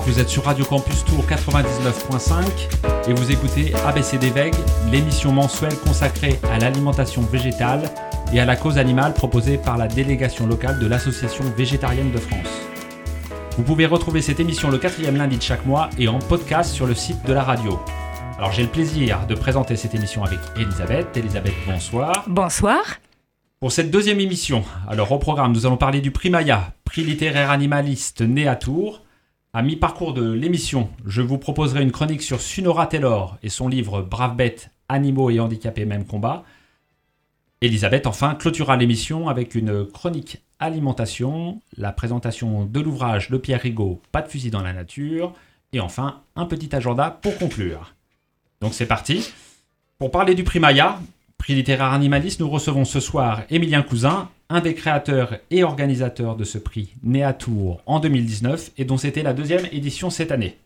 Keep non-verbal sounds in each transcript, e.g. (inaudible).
vous êtes sur Radio Campus Tour 99.5 et vous écoutez ABCD VEG, l'émission mensuelle consacrée à l'alimentation végétale et à la cause animale proposée par la délégation locale de l'Association végétarienne de France. Vous pouvez retrouver cette émission le quatrième lundi de chaque mois et en podcast sur le site de la radio. Alors j'ai le plaisir de présenter cette émission avec Elisabeth. Elisabeth, bonsoir. Bonsoir. Pour cette deuxième émission, alors au programme, nous allons parler du prix Maya, prix littéraire animaliste né à Tours. À mi-parcours de l'émission, je vous proposerai une chronique sur Sunora Taylor et son livre Brave bêtes, animaux et handicapés, même combat. Elisabeth, enfin, clôturera l'émission avec une chronique alimentation, la présentation de l'ouvrage de Pierre Rigaud, Pas de fusil dans la nature, et enfin un petit agenda pour conclure. Donc c'est parti. Pour parler du prix Maya, prix littéraire animaliste, nous recevons ce soir Émilien Cousin, un des créateurs et organisateurs de ce prix, né à Tours en 2019 et dont c'était la deuxième édition cette année.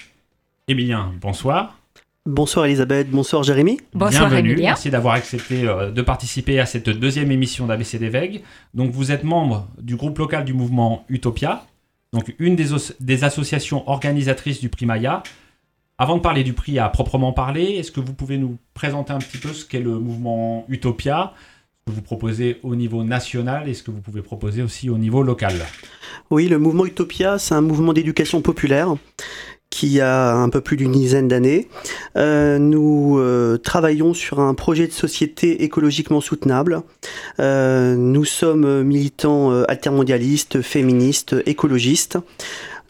Émilien, bonsoir. Bonsoir Elisabeth, bonsoir Jérémy. Bonsoir Bienvenue, merci d'avoir accepté euh, de participer à cette deuxième émission d'ABCD VEG. Donc vous êtes membre du groupe local du mouvement Utopia, donc une des, os- des associations organisatrices du prix Maya. Avant de parler du prix à proprement parler, est-ce que vous pouvez nous présenter un petit peu ce qu'est le mouvement Utopia Ce que vous proposez au niveau national et ce que vous pouvez proposer aussi au niveau local? Oui, le mouvement Utopia, c'est un mouvement d'éducation populaire qui a un peu plus d'une dizaine d'années. Euh, nous euh, travaillons sur un projet de société écologiquement soutenable. Euh, nous sommes militants altermondialistes, féministes, écologistes.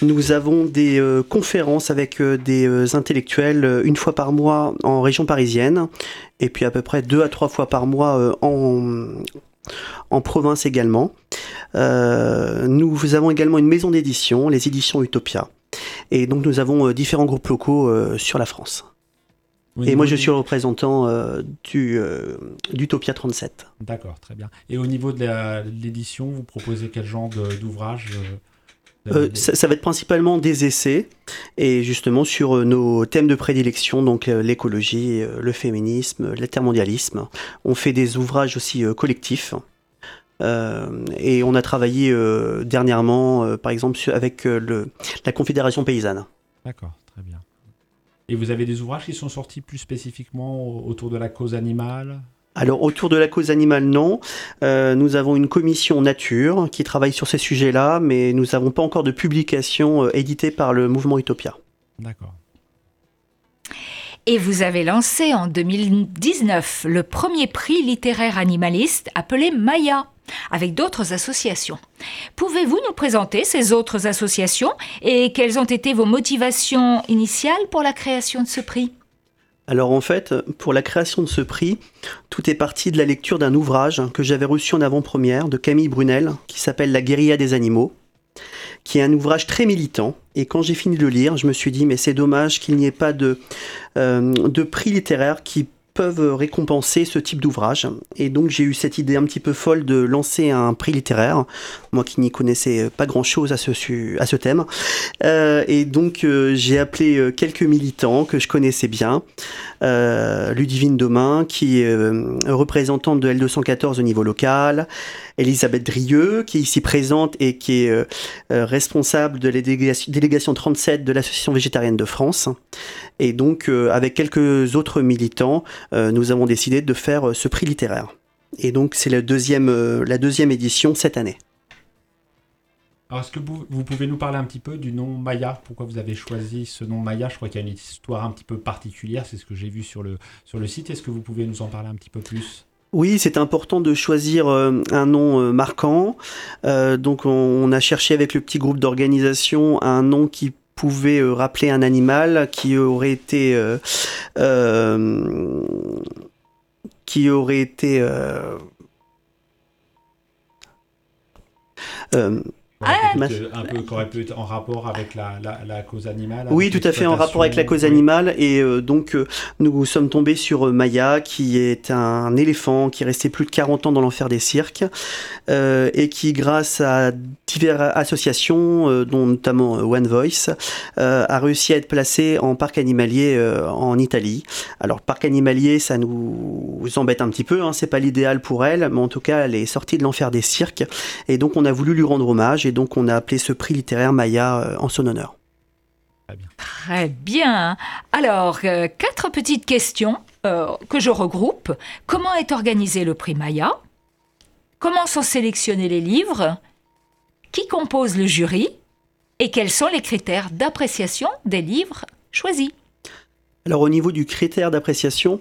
Nous avons des euh, conférences avec euh, des euh, intellectuels une fois par mois en région parisienne et puis à peu près deux à trois fois par mois en, en province également. Nous avons également une maison d'édition, les éditions Utopia. Et donc nous avons différents groupes locaux sur la France. Et moi je suis le représentant euh, du, euh, d'Utopia 37. D'accord, très bien. Et au niveau de l'édition, vous proposez quel genre d'ouvrage euh, Euh, ça, ça va être principalement des essais et justement sur euh, nos thèmes de prédilection, donc l'écologie, le féminisme, l'intermondialisme. On fait des ouvrages aussi collectifs. Euh, et on a travaillé euh, dernièrement, par exemple, avec le, la Confédération paysanne. D'accord, très bien. Et vous avez des ouvrages qui sont sortis plus spécifiquement au- autour de la cause animale? Alors autour de la cause animale, non. Euh, nous avons une commission nature qui travaille sur ces sujets-là, mais nous n'avons pas encore de publication euh, éditée par le mouvement Utopia. D'accord. Et vous avez lancé en 2019 le premier prix littéraire animaliste appelé Maya, avec d'autres associations. Pouvez-vous nous présenter ces autres associations et quelles ont été vos motivations initiales pour la création de ce prix? Alors en fait, pour la création de ce prix, tout est parti de la lecture d'un ouvrage que j'avais reçu en avant-première de Camille Brunel, qui s'appelle La guérilla des animaux, qui est un ouvrage très militant. Et quand j'ai fini de le lire, je me suis dit, mais c'est dommage qu'il n'y ait pas de, euh, de prix littéraire qui peuvent récompenser ce type d'ouvrage. Et donc j'ai eu cette idée un petit peu folle de lancer un prix littéraire, moi qui n'y connaissais pas grand-chose à ce, su- à ce thème. Euh, et donc euh, j'ai appelé euh, quelques militants que je connaissais bien. Ludivine Domain, qui est représentante de L214 au niveau local, Elisabeth Drieux, qui est ici présente et qui est euh, euh, responsable de la délégation, délégation 37 de l'Association végétarienne de France. Et donc, euh, avec quelques autres militants, nous avons décidé de faire ce prix littéraire. Et donc, c'est la deuxième, la deuxième édition cette année. Alors, est-ce que vous, vous pouvez nous parler un petit peu du nom Maya? Pourquoi vous avez choisi ce nom Maya? Je crois qu'il y a une histoire un petit peu particulière, c'est ce que j'ai vu sur le, sur le site. Est-ce que vous pouvez nous en parler un petit peu plus? Oui, c'est important de choisir euh, un nom euh, marquant. Euh, donc, on, a cherché avec le petit groupe d'organisation un nom qui pouvait rappeler un animal qui aurait été qui aurait été Ah, euh, un peu, qui aurait pu être en rapport avec la, la, la cause animale Oui, tout à fait en rapport avec la cause animale. Et euh, donc, euh, nous sommes tombés sur Maya, qui est un éléphant qui est resté plus de 40 ans dans l'enfer des cirques, et qui, grâce à diverses associations, dont notamment One Voice, a réussi à être placé en parc animalier en Italie. Alors, parc animalier, ça nous embête un petit peu, hein, c'est pas l'idéal pour elle, mais en tout cas, elle est sortie de l'enfer des cirques, et donc on a voulu lui rendre hommage, et donc on a appelé ce prix littéraire Maya euh, en son honneur. Très bien. Très bien. Alors, euh, quatre petites questions euh, que je regroupe. Comment est organisé le prix Maya? Comment sont sélectionnés les livres? Qui compose le jury? Et quels sont les critères d'appréciation des livres choisis? Alors au niveau du critère d'appréciation,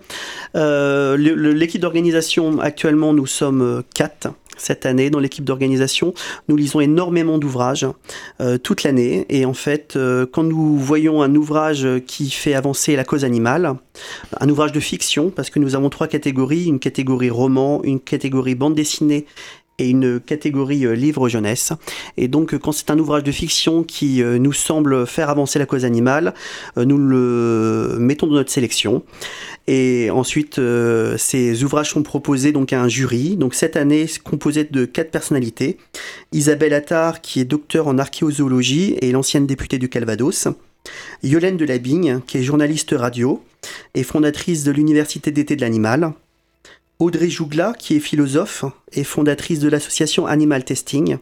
euh, l'équipe d'organisation, actuellement nous sommes quatre cette année dans l'équipe d'organisation. Nous lisons énormément d'ouvrages euh, toute l'année et en fait quand nous voyons un ouvrage qui fait avancer la cause animale, un ouvrage de fiction parce que nous avons trois catégories, une catégorie roman, une catégorie bande dessinée et une catégorie euh, livre jeunesse. Et donc, quand c'est un ouvrage de fiction qui euh, nous semble faire avancer la cause animale, euh, nous le mettons dans notre sélection. Et ensuite, ces ouvrages sont proposés donc à un jury. Donc cette année, composé de quatre personnalités Isabelle Attard, qui est docteur en archéozoologie et l'ancienne députée du Calvados. Yolène Delabigne, qui est journaliste radio et fondatrice de l'Université d'été de l'animal. Audrey Jougla, qui est philosophe et fondatrice de l'association Animal Testing,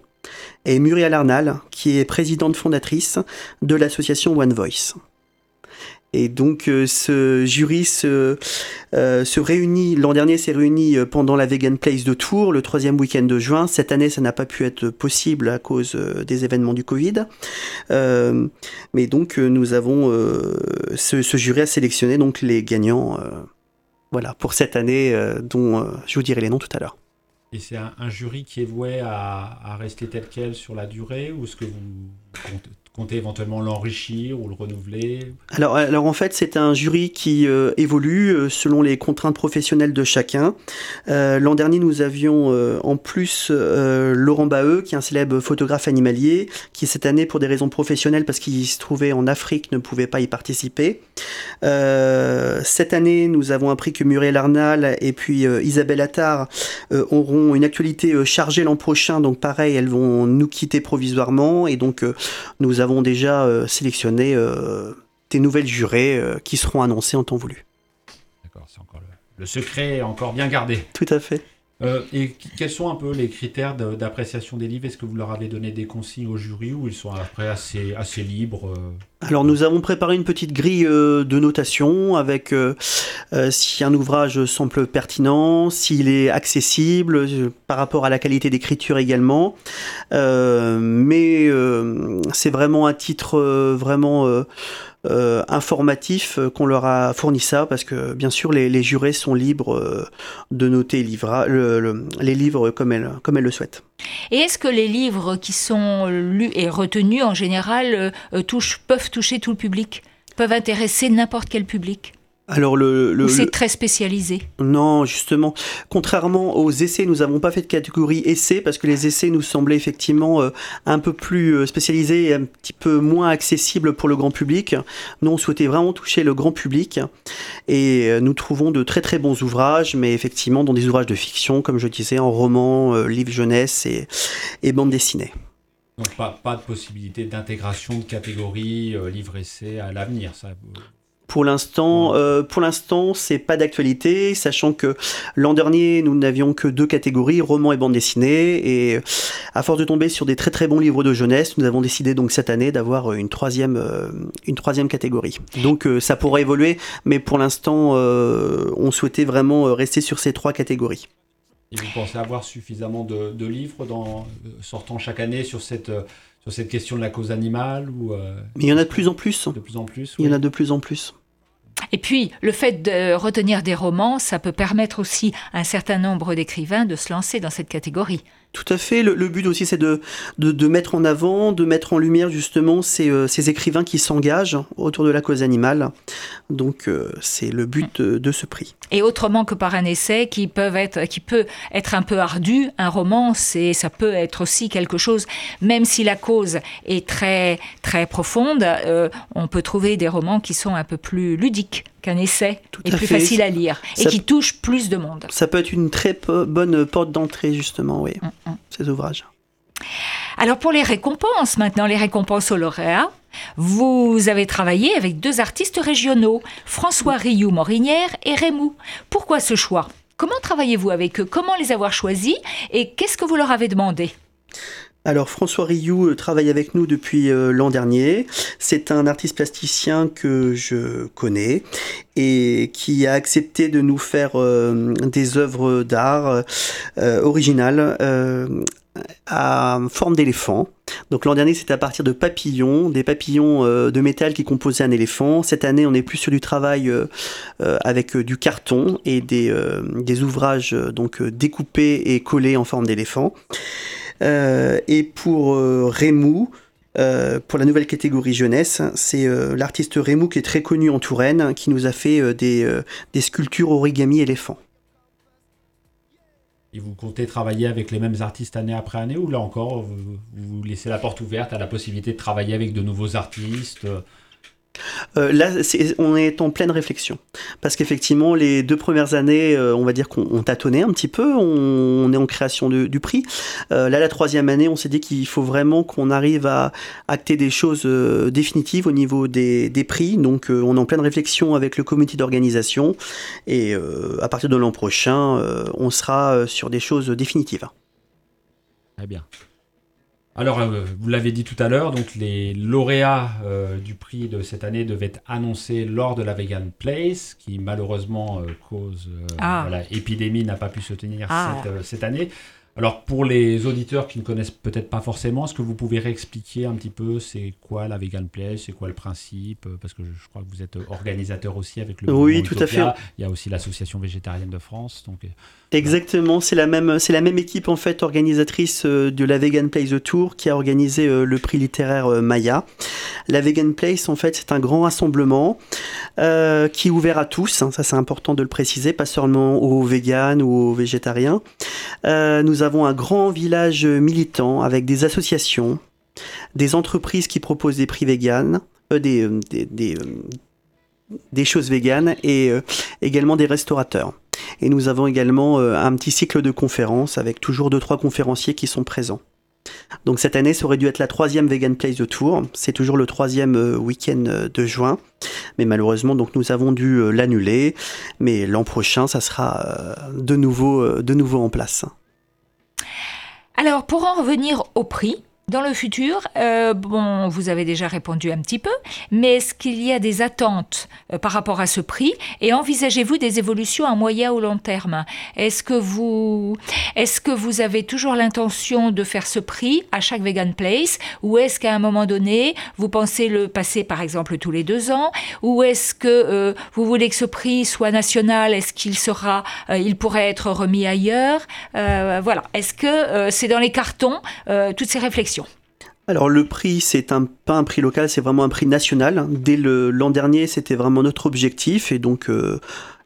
et Muriel Arnal, qui est présidente fondatrice de l'association One Voice. Et donc euh, ce jury se, euh, se réunit, l'an dernier s'est réuni euh, pendant la Vegan Place de Tours, le troisième week-end de juin. Cette année, ça n'a pas pu être possible à cause des événements du Covid. mais donc nous avons, ce, ce, jury a sélectionné donc les gagnants voilà, pour cette année euh, dont euh, je vous dirai les noms tout à l'heure. Et c'est un, jury qui est voué à, rester tel quel sur la durée ou est-ce que vous comptez éventuellement l'enrichir ou le renouveler alors, alors en fait, c'est un jury qui euh, évolue euh, selon les contraintes professionnelles de chacun. Euh, l'an dernier, nous avions en plus Laurent Baheux, qui est un célèbre photographe animalier, qui cette année, pour des raisons professionnelles, parce qu'il se trouvait en Afrique, ne pouvait pas y participer. cette année, nous avons appris que Muriel Arnal et puis Isabelle Attard auront une actualité chargée l'an prochain, donc pareil, elles vont nous quitter provisoirement, et donc nous avons déjà euh, sélectionné euh, des nouvelles jurées euh, qui seront annoncées en temps voulu. D'accord, c'est encore le, le secret est encore bien gardé. Tout à fait. Euh, et quels sont un peu les critères d'appréciation des livres? Est-ce que vous leur avez donné des consignes au jury ou ils sont après assez, assez libres euh? Alors nous avons préparé une petite grille euh, de notation avec si un ouvrage semble pertinent, s'il est accessible par rapport à la qualité d'écriture également. mais c'est vraiment un titre vraiment euh, informatif euh, qu'on leur a fourni ça, parce que bien sûr les, jurés sont libres euh, de noter les livres comme elles, comme elles le souhaitent. Et est-ce que les livres qui sont lus et retenus en général touchent, peuvent toucher tout le public, peuvent intéresser n'importe quel public? Alors le, c'est très spécialisé. Non, justement, contrairement aux essais, nous n'avons pas fait de catégorie essais parce que les essais nous semblaient effectivement euh, un peu plus euh, spécialisés et un petit peu moins accessibles pour le grand public. Nous on souhaitait vraiment toucher le grand public et euh, nous trouvons de très très bons ouvrages, mais effectivement dans des ouvrages de fiction, comme je disais, en roman, livre jeunesse et, et bande dessinée. Donc pas, pas de possibilité d'intégration de catégorie livre-essai à l'avenir, ça pour l'instant, euh, pour l'instant, c'est pas d'actualité, sachant que l'an dernier, nous n'avions que deux catégories, roman et bande dessinée, et à force de tomber sur des très très bons livres de jeunesse, nous avons décidé donc cette année d'avoir une troisième, euh, une troisième catégorie. Donc euh, ça pourrait évoluer, mais pour l'instant, on souhaitait vraiment rester sur ces trois catégories. Et vous pensez avoir suffisamment de, livres dans, sortant chaque année sur cette sur cette question de la cause animale ou Mais il y en a de plus en plus. De plus en plus. Il y en a de plus en plus. Et puis, le fait de retenir des romans, ça peut permettre aussi à un certain nombre d'écrivains de se lancer dans cette catégorie. Tout à fait. Le, but aussi, c'est de, de, mettre en avant, de mettre en lumière justement ces, euh, ces écrivains qui s'engagent autour de la cause animale. Donc, euh, c'est le but de, ce prix. Et autrement que par un essai qui, peuvent être, qui peut être un peu ardu, un roman, c'est, ça peut être aussi quelque chose, même si la cause est très, très profonde, euh, on peut trouver des romans qui sont un peu plus ludiques qu'un essai Tout est plus facile à lire et qui touche plus de monde. Ça peut être une très bonne porte d'entrée, justement, oui, mm, mm. ces ouvrages. Alors pour les récompenses, maintenant, les récompenses aux lauréats, vous avez travaillé avec deux artistes régionaux, François Rioux-Morinière et Rémou. Pourquoi ce choix? Comment travaillez-vous avec eux? Comment les avoir choisis? Et qu'est-ce que vous leur avez demandé? Alors François Rioux travaille avec nous depuis l'an dernier. C'est un artiste plasticien que je connais et qui a accepté de nous faire des œuvres d'art originales à forme d'éléphant. Donc l'an dernier c'était à partir de papillons, des papillons euh, de métal qui composaient un éléphant. Cette année on est plus sur du travail euh, euh, avec du carton et des, des ouvrages donc découpés et collés en forme d'éléphant. Et pour Rémou, pour la nouvelle catégorie jeunesse, c'est l'artiste Rémou qui est très connu en Touraine, qui nous a fait des, sculptures origami éléphant. Et vous comptez travailler avec les mêmes artistes année après année ou là encore, vous laissez la porte ouverte à la possibilité de travailler avec de nouveaux artistes euh, là, on est en pleine réflexion. Parce qu'effectivement, les deux premières années, euh, on va dire qu'on tâtonnait un petit peu, on, est en création du prix. Euh, là, la troisième année, on s'est dit qu'il faut vraiment qu'on arrive à acter des choses définitives au niveau des, prix. Donc, on est en pleine réflexion avec le comité d'organisation. Et à partir de l'an prochain, on sera sur des choses définitives. Très bien. Alors, euh, vous l'avez dit tout à l'heure, donc les lauréats euh, du prix de cette année devaient être annoncés lors de la Vegan Place, qui malheureusement, euh, cause ah. épidémie, n'a pas pu se tenir ah. cette, année. Alors, pour les auditeurs qui ne connaissent peut-être pas forcément, est-ce que vous pouvez réexpliquer un petit peu c'est quoi la Vegan Place, c'est quoi le principe Parce que je, crois que vous êtes organisateur aussi avec le. Oui, tout à fait. Il y a aussi l'Association végétarienne de France. Donc, Exactement, c'est la même c'est la même équipe en fait organisatrice euh, de la Vegan Place Tour qui a organisé euh, le prix littéraire euh, Maya. La Vegan Place en fait c'est un grand rassemblement qui est ouvert à tous, hein, ça c'est important de le préciser, pas seulement aux véganes ou aux végétariens. nous avons un grand village militant avec des associations, des entreprises qui proposent des prix véganes, des, des, des choses véganes et également des restaurateurs. Et nous avons également euh, un petit cycle de conférences avec toujours deux trois conférenciers qui sont présents. Donc cette année, ça aurait dû être la troisième Vegan Place de Tour. C'est toujours le troisième euh, week-end euh, de juin, mais malheureusement, donc nous avons dû l'annuler. Mais l'an prochain, ça sera de nouveau, de nouveau en place. Alors pour en revenir au prix, dans le futur, euh, bon, vous avez déjà répondu un petit peu, mais est-ce qu'il y a des attentes euh, par rapport à ce prix et envisagez-vous des évolutions à moyen ou long terme? Est-ce que vous, est-ce que vous avez toujours l'intention de faire ce prix à chaque Vegan Place ou est-ce qu'à un moment donné, vous pensez le passer par exemple tous les deux ans ou est-ce que euh, vous voulez que ce prix soit national? Est-ce qu'il sera, il pourrait être remis ailleurs? Voilà. Est-ce que c'est dans les cartons toutes ces réflexions? Alors le prix, c'est un, pas un prix local, c'est vraiment un prix national. Dès l'an dernier, c'était vraiment notre objectif et donc euh,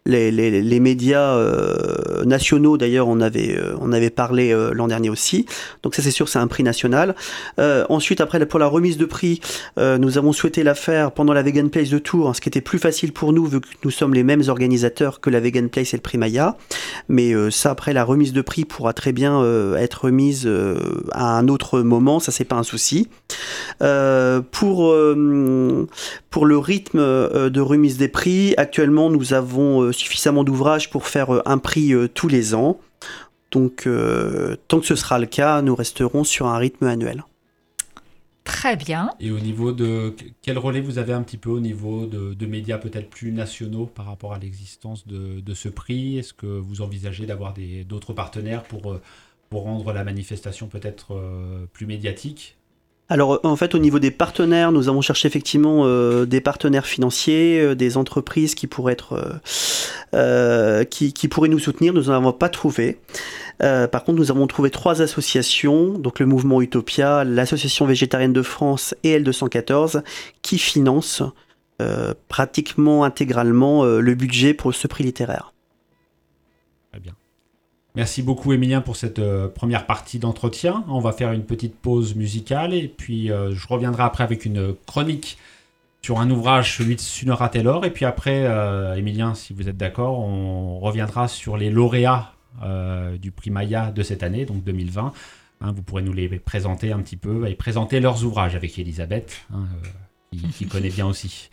les, médias euh, nationaux, d'ailleurs, on avait, euh, on avait parlé euh, l'an dernier aussi. Donc ça, c'est sûr, c'est un prix national. ensuite, après, pour la remise de prix, nous avons souhaité la faire pendant la Vegan Place de Tours, ce qui était plus facile pour nous, vu que nous sommes les mêmes organisateurs que la Vegan Place et le prix Maya. Mais ça, après, la remise de prix pourra très bien être remise à un autre moment, ça, c'est pas un souci. pour, pour le rythme de remise des prix, actuellement, nous avons suffisamment d'ouvrages pour faire euh, un prix euh, tous les ans. Donc, euh, tant que ce sera le cas, nous resterons sur un rythme annuel. Très bien. Et au niveau de quel relais vous avez un petit peu au niveau de, médias peut-être plus nationaux par rapport à l'existence de, de, ce prix? Est-ce que vous envisagez d'avoir d'autres partenaires pour, pour rendre la manifestation peut-être plus médiatique? Alors en fait au niveau des partenaires, nous avons cherché effectivement euh, des partenaires financiers, euh, des entreprises qui pourraient être euh, qui, pourraient nous soutenir. Nous n'en avons pas trouvé. par contre, nous avons trouvé trois associations, donc le mouvement Utopia, l'association végétarienne de France et L214, qui financent pratiquement intégralement le budget pour ce prix littéraire. Merci beaucoup Emilien pour cette euh, première partie d'entretien. On va faire une petite pause musicale et puis euh, je reviendrai après avec une chronique sur un ouvrage, celui de Sunora Taylor. Et puis après, euh, Emilien, si vous êtes d'accord, on reviendra sur les lauréats du prix Maya de cette année, donc 2020. Hein, vous pourrez nous les présenter un petit peu et présenter leurs ouvrages avec Elisabeth, hein, qui connaît bien aussi.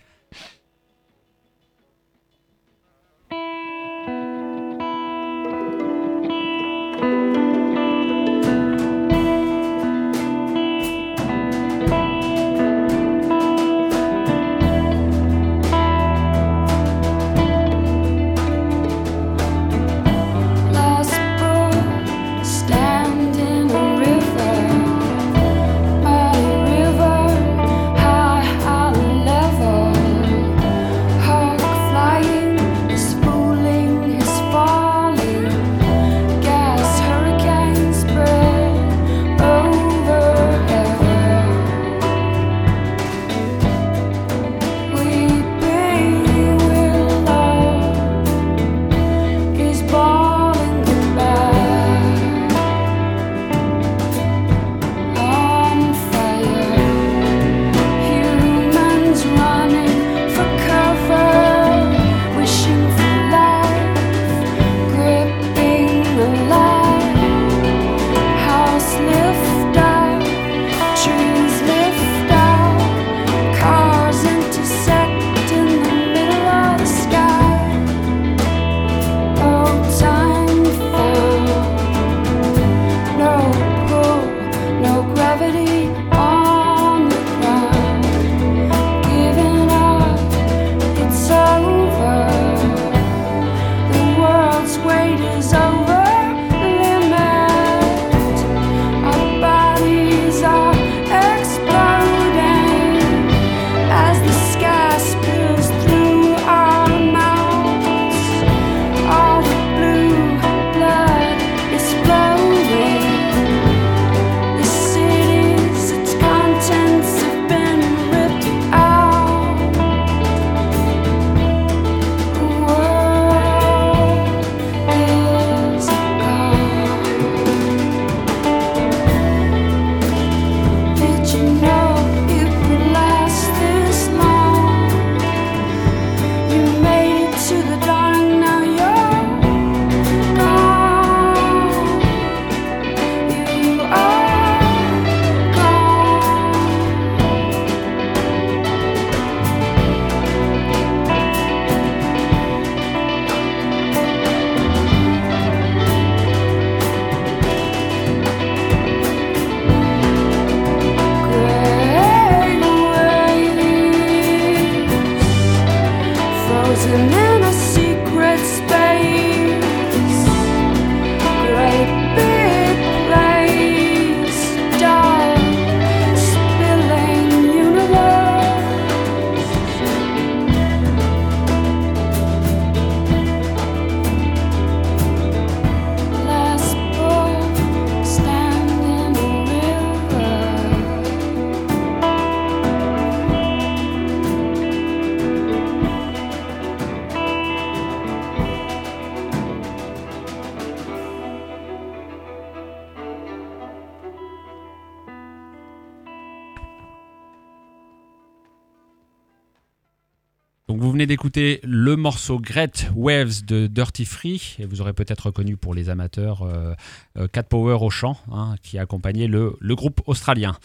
D'écouter le morceau Great Waves de Dirty Free, et vous aurez peut-être reconnu pour les amateurs euh, euh, Cat Power au chant, hein, qui a accompagné le, groupe australien.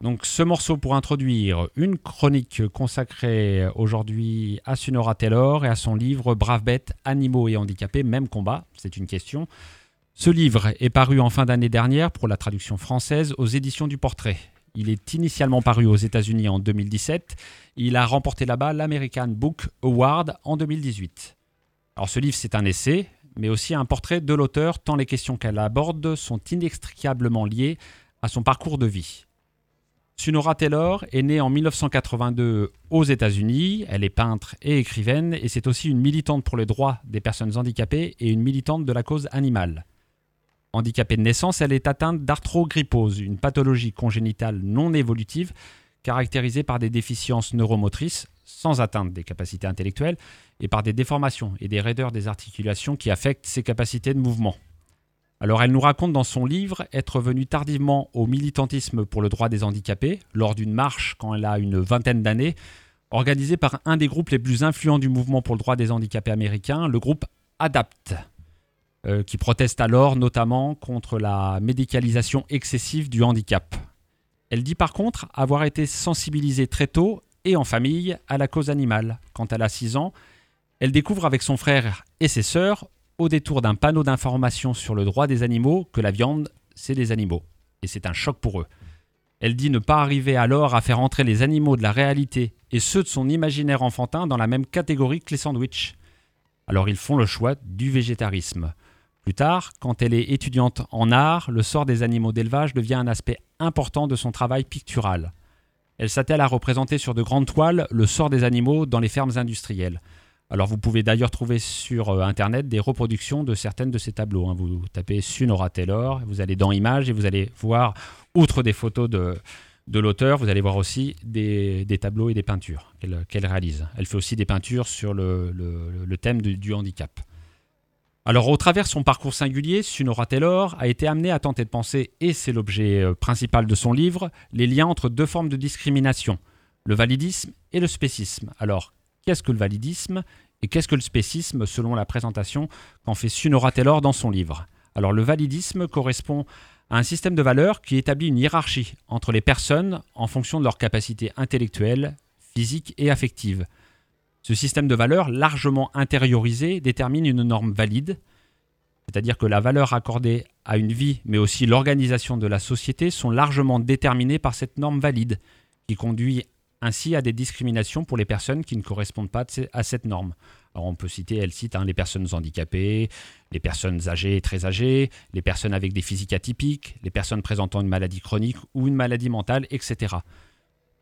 Donc ce morceau pour introduire une chronique consacrée aujourd'hui à Sunora Taylor et à son livre Brave bêtes, animaux et handicapés, même combat, c'est une question. Ce livre est paru en fin d'année dernière pour la traduction française aux éditions du Portrait. Il est initialement paru aux États-Unis en 2017. Il a remporté là-bas l'American Book Award en 2018. Alors ce livre, c'est un essai, mais aussi un portrait de l'auteur, tant les questions qu'elle aborde sont inextricablement liées à son parcours de vie. Sunora Taylor est née en 1982 aux États-Unis. Elle est peintre et écrivaine, et c'est aussi une militante pour les droits des personnes handicapées et une militante de la cause animale. Handicapée de naissance, elle est atteinte d'arthrogrypose, une pathologie congénitale non évolutive caractérisée par des déficiences neuromotrices sans atteinte des capacités intellectuelles et par des déformations et des raideurs des articulations qui affectent ses capacités de mouvement. Alors elle nous raconte dans son livre être venue tardivement au militantisme pour le droit des handicapés lors d'une marche quand elle a une vingtaine d'années, organisée par un des groupes les plus influents du mouvement pour le droit des handicapés américains, le groupe ADAPT. Euh, qui proteste alors notamment contre la médicalisation excessive du handicap. Elle dit par contre avoir été sensibilisée très tôt et en famille à la cause animale. Quand elle a 6 ans, elle découvre avec son frère et ses sœurs, au détour d'un panneau d'information sur le droit des animaux, que la viande, c'est des animaux. Et c'est un choc pour eux. Elle dit ne pas arriver alors à faire entrer les animaux de la réalité et ceux de son imaginaire enfantin dans la même catégorie que les sandwichs. Alors ils font le choix du végétarisme. Plus tard, quand elle est étudiante en art, le sort des animaux d'élevage devient un aspect important de son travail pictural. Elle s'attelle à représenter sur de grandes toiles le sort des animaux dans les fermes industrielles. Alors vous pouvez d'ailleurs trouver sur euh, Internet des reproductions de certaines de ces tableaux. Hein. Vous tapez Sunora Taylor, vous allez dans Images et vous allez voir, outre des photos de l'auteur, vous allez voir aussi des, tableaux et des peintures qu'elle réalise. Elle fait aussi des peintures sur le, thème du handicap. Alors, au travers de son parcours singulier, Sunora Taylor a été amenée à tenter de penser, et c'est l'objet euh, principal de son livre, les liens entre deux formes de discrimination, le validisme et le spécisme. Alors, qu'est-ce que le validisme et qu'est-ce que le spécisme selon la présentation qu'en fait Sunora Taylor dans son livre? Alors, le validisme correspond à un système de valeurs qui établit une hiérarchie entre les personnes en fonction de leurs capacités intellectuelles, physiques et affectives. Ce système de valeurs largement intériorisé détermine une norme valide, c'est-à-dire que la valeur accordée à une vie, mais aussi l'organisation de la société sont largement déterminées par cette norme valide, qui conduit ainsi à des discriminations pour les personnes qui ne correspondent pas à cette norme. On peut citer, elle cite hein, les personnes handicapées, les personnes âgées et très âgées, les personnes avec des physiques atypiques, les personnes présentant une maladie chronique ou une maladie mentale, etc.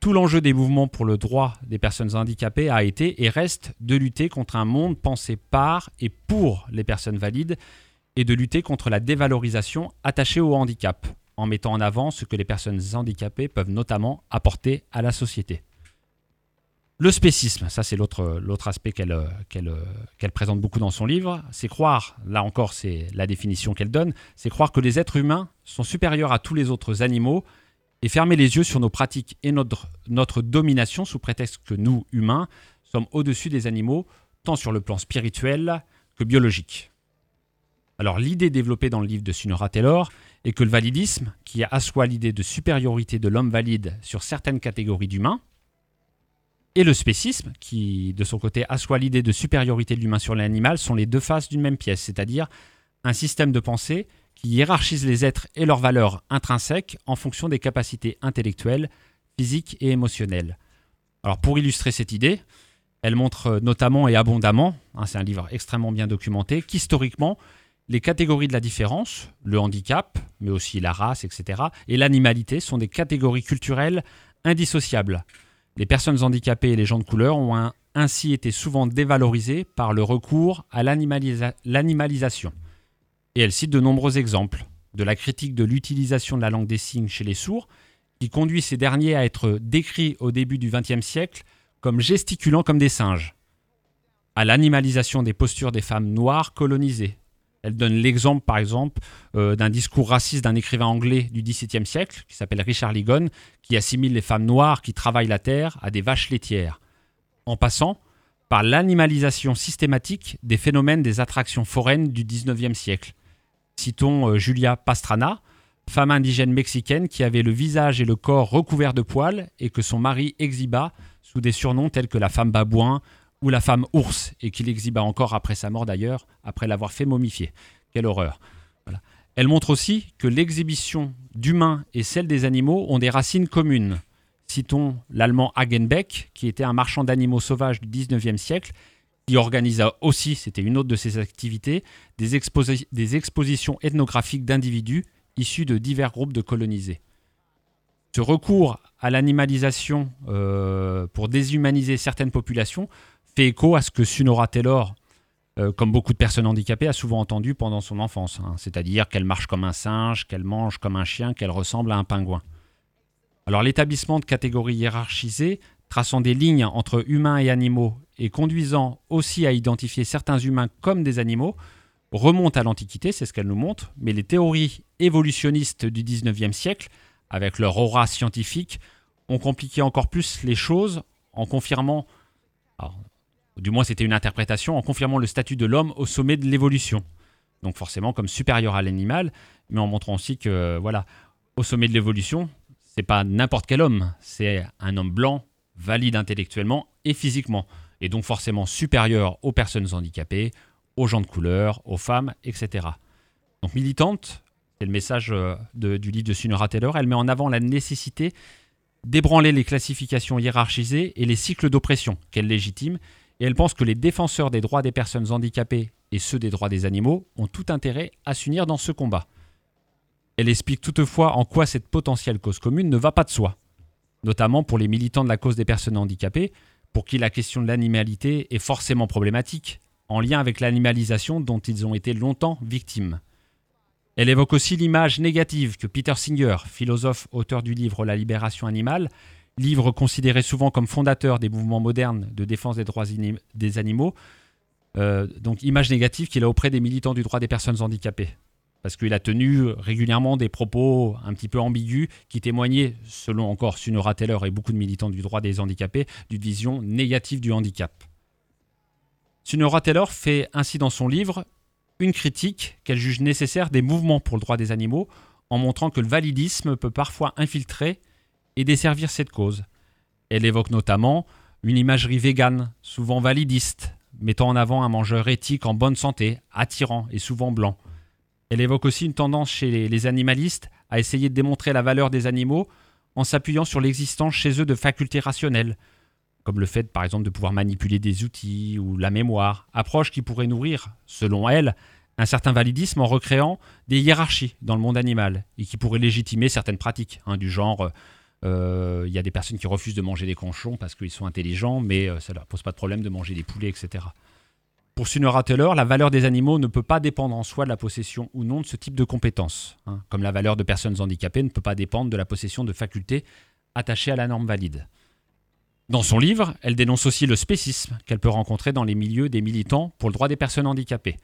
Tout l'enjeu des mouvements pour le droit des personnes handicapées a été et reste de lutter contre un monde pensé par et pour les personnes valides et de lutter contre la dévalorisation attachée au handicap, en mettant en avant ce que les personnes handicapées peuvent notamment apporter à la société. Le spécisme, ça c'est l'autre, aspect qu'elle, présente beaucoup dans son livre, c'est croire, là encore c'est la définition qu'elle donne, c'est croire que les êtres humains sont supérieurs à tous les autres animaux et fermer les yeux sur nos pratiques et notre, domination sous prétexte que nous, humains, sommes au-dessus des animaux, tant sur le plan spirituel que biologique. Alors l'idée développée dans le livre de Sunora Taylor est que le validisme, qui assoit l'idée de supériorité de l'homme valide sur certaines catégories d'humains, et le spécisme, qui de son côté assoit l'idée de supériorité de l'humain sur l'animal, sont les deux faces d'une même pièce, c'est-à-dire un système de pensée qui hiérarchise les êtres et leurs valeurs intrinsèques en fonction des capacités intellectuelles, physiques et émotionnelles. Alors pour illustrer cette idée, Elle montre notamment et abondamment, hein, c'est un livre extrêmement bien documenté, qu'historiquement, les catégories de la différence, le handicap, mais aussi la race, etc., et l'animalité sont des catégories culturelles indissociables. Les personnes handicapées et les gens de couleur ont ainsi été souvent dévalorisées par le recours à l'animalisation. Et elle cite de nombreux exemples, de la critique de l'utilisation de la langue des signes chez les sourds, qui conduit ces derniers à être décrits au début du XXe siècle comme gesticulant comme des singes, à l'animalisation des postures des femmes noires colonisées. Elle donne l'exemple, par exemple, euh, d'un discours raciste d'un écrivain anglais du XVIIe siècle, qui s'appelle Richard Ligon, qui assimile les femmes noires qui travaillent la terre à des vaches laitières, en passant par l'animalisation systématique des phénomènes des attractions foraines du XIXe siècle. Citons euh, Julia Pastrana, femme indigène mexicaine qui avait le visage et le corps recouverts de poils et que son mari exhiba sous des surnoms tels que la femme babouin ou la femme ours, et qu'il exhiba encore après sa mort d'ailleurs, après l'avoir fait momifier. Quelle horreur. Elle montre aussi que l'exhibition d'humains et celle des animaux ont des racines communes. Citons l'allemand Hagenbeck, qui était un marchand d'animaux sauvages du 19e siècle, qui organisa aussi, c'était une autre de ses activités, des, des expositions ethnographiques d'individus issus de divers groupes de colonisés. Ce recours à l'animalisation euh, pour déshumaniser certaines populations fait écho à ce que Sunora Taylor, euh, comme beaucoup de personnes handicapées, a souvent entendu pendant son enfance, hein. c'est-à-dire qu'elle marche comme un singe, qu'elle mange comme un chien, qu'elle ressemble à un pingouin. Alors l'établissement de catégories hiérarchisées, traçant des lignes entre humains et animaux et conduisant aussi à identifier certains humains comme des animaux, remonte à l'Antiquité, c'est ce qu'elle nous montre, mais les théories évolutionnistes du 19e siècle, avec leur aura scientifique, ont compliqué encore plus les choses en confirmant, du moins c'était une interprétation, en confirmant le statut de l'homme au sommet de l'évolution. Donc forcément comme supérieur à l'animal, mais en montrant aussi que, voilà, au sommet de l'évolution, c'est pas n'importe quel homme, c'est un homme blanc, valide intellectuellement et physiquement, et donc forcément supérieur aux personnes handicapées, aux gens de couleur, aux femmes, etc. Donc militante, c'est le message euh, du livre de Sunora Taylor, elle met en avant la nécessité d'ébranler les classifications hiérarchisées et les cycles d'oppression qu'elle légitime, et elle pense que les défenseurs des droits des personnes handicapées et ceux des droits des animaux ont tout intérêt à s'unir dans ce combat. Elle explique toutefois en quoi cette potentielle cause commune ne va pas de soi, notamment pour les militants de la cause des personnes handicapées, pour qui la question de l'animalité est forcément problématique, en lien avec l'animalisation dont ils ont été longtemps victimes. Elle évoque aussi l'image négative que Peter Singer, philosophe auteur du livre La libération animale, livre considéré souvent comme fondateur des mouvements modernes de défense des droits des animaux, euh, donc image négative qu'il a auprès des militants du droit des personnes handicapées. Parce qu'il a tenu régulièrement des propos un petit peu ambigus qui témoignaient, selon encore Sunora Taylor et beaucoup de militants du droit des handicapés, d'une vision négative du handicap. Sunora Taylor fait ainsi dans son livre une critique qu'elle juge nécessaire des mouvements pour le droit des animaux, en montrant que le validisme peut parfois infiltrer et desservir cette cause. Elle évoque notamment une imagerie végane, souvent validiste, mettant en avant un mangeur éthique en bonne santé, attirant et souvent blanc. Elle évoque aussi une tendance chez les animalistes à essayer de démontrer la valeur des animaux en s'appuyant sur l'existence chez eux de facultés rationnelles, comme le fait par exemple de pouvoir manipuler des outils ou la mémoire, approche qui pourrait nourrir, selon elle, un certain validisme en recréant des hiérarchies dans le monde animal et qui pourrait légitimer certaines pratiques, hein, du genre euh, il y a des personnes qui refusent de manger des conchons parce qu'ils sont intelligents, mais euh, ça leur pose pas de problème de manger des poulets, etc. Pour Sunora Teller, la valeur des animaux ne peut pas dépendre en soi de la possession ou non de ce type de compétences, hein, comme la valeur de personnes handicapées ne peut pas dépendre de la possession de facultés attachées à la norme valide. Dans son livre, elle dénonce aussi le spécisme qu'elle peut rencontrer dans les milieux des militants pour le droit des personnes handicapées.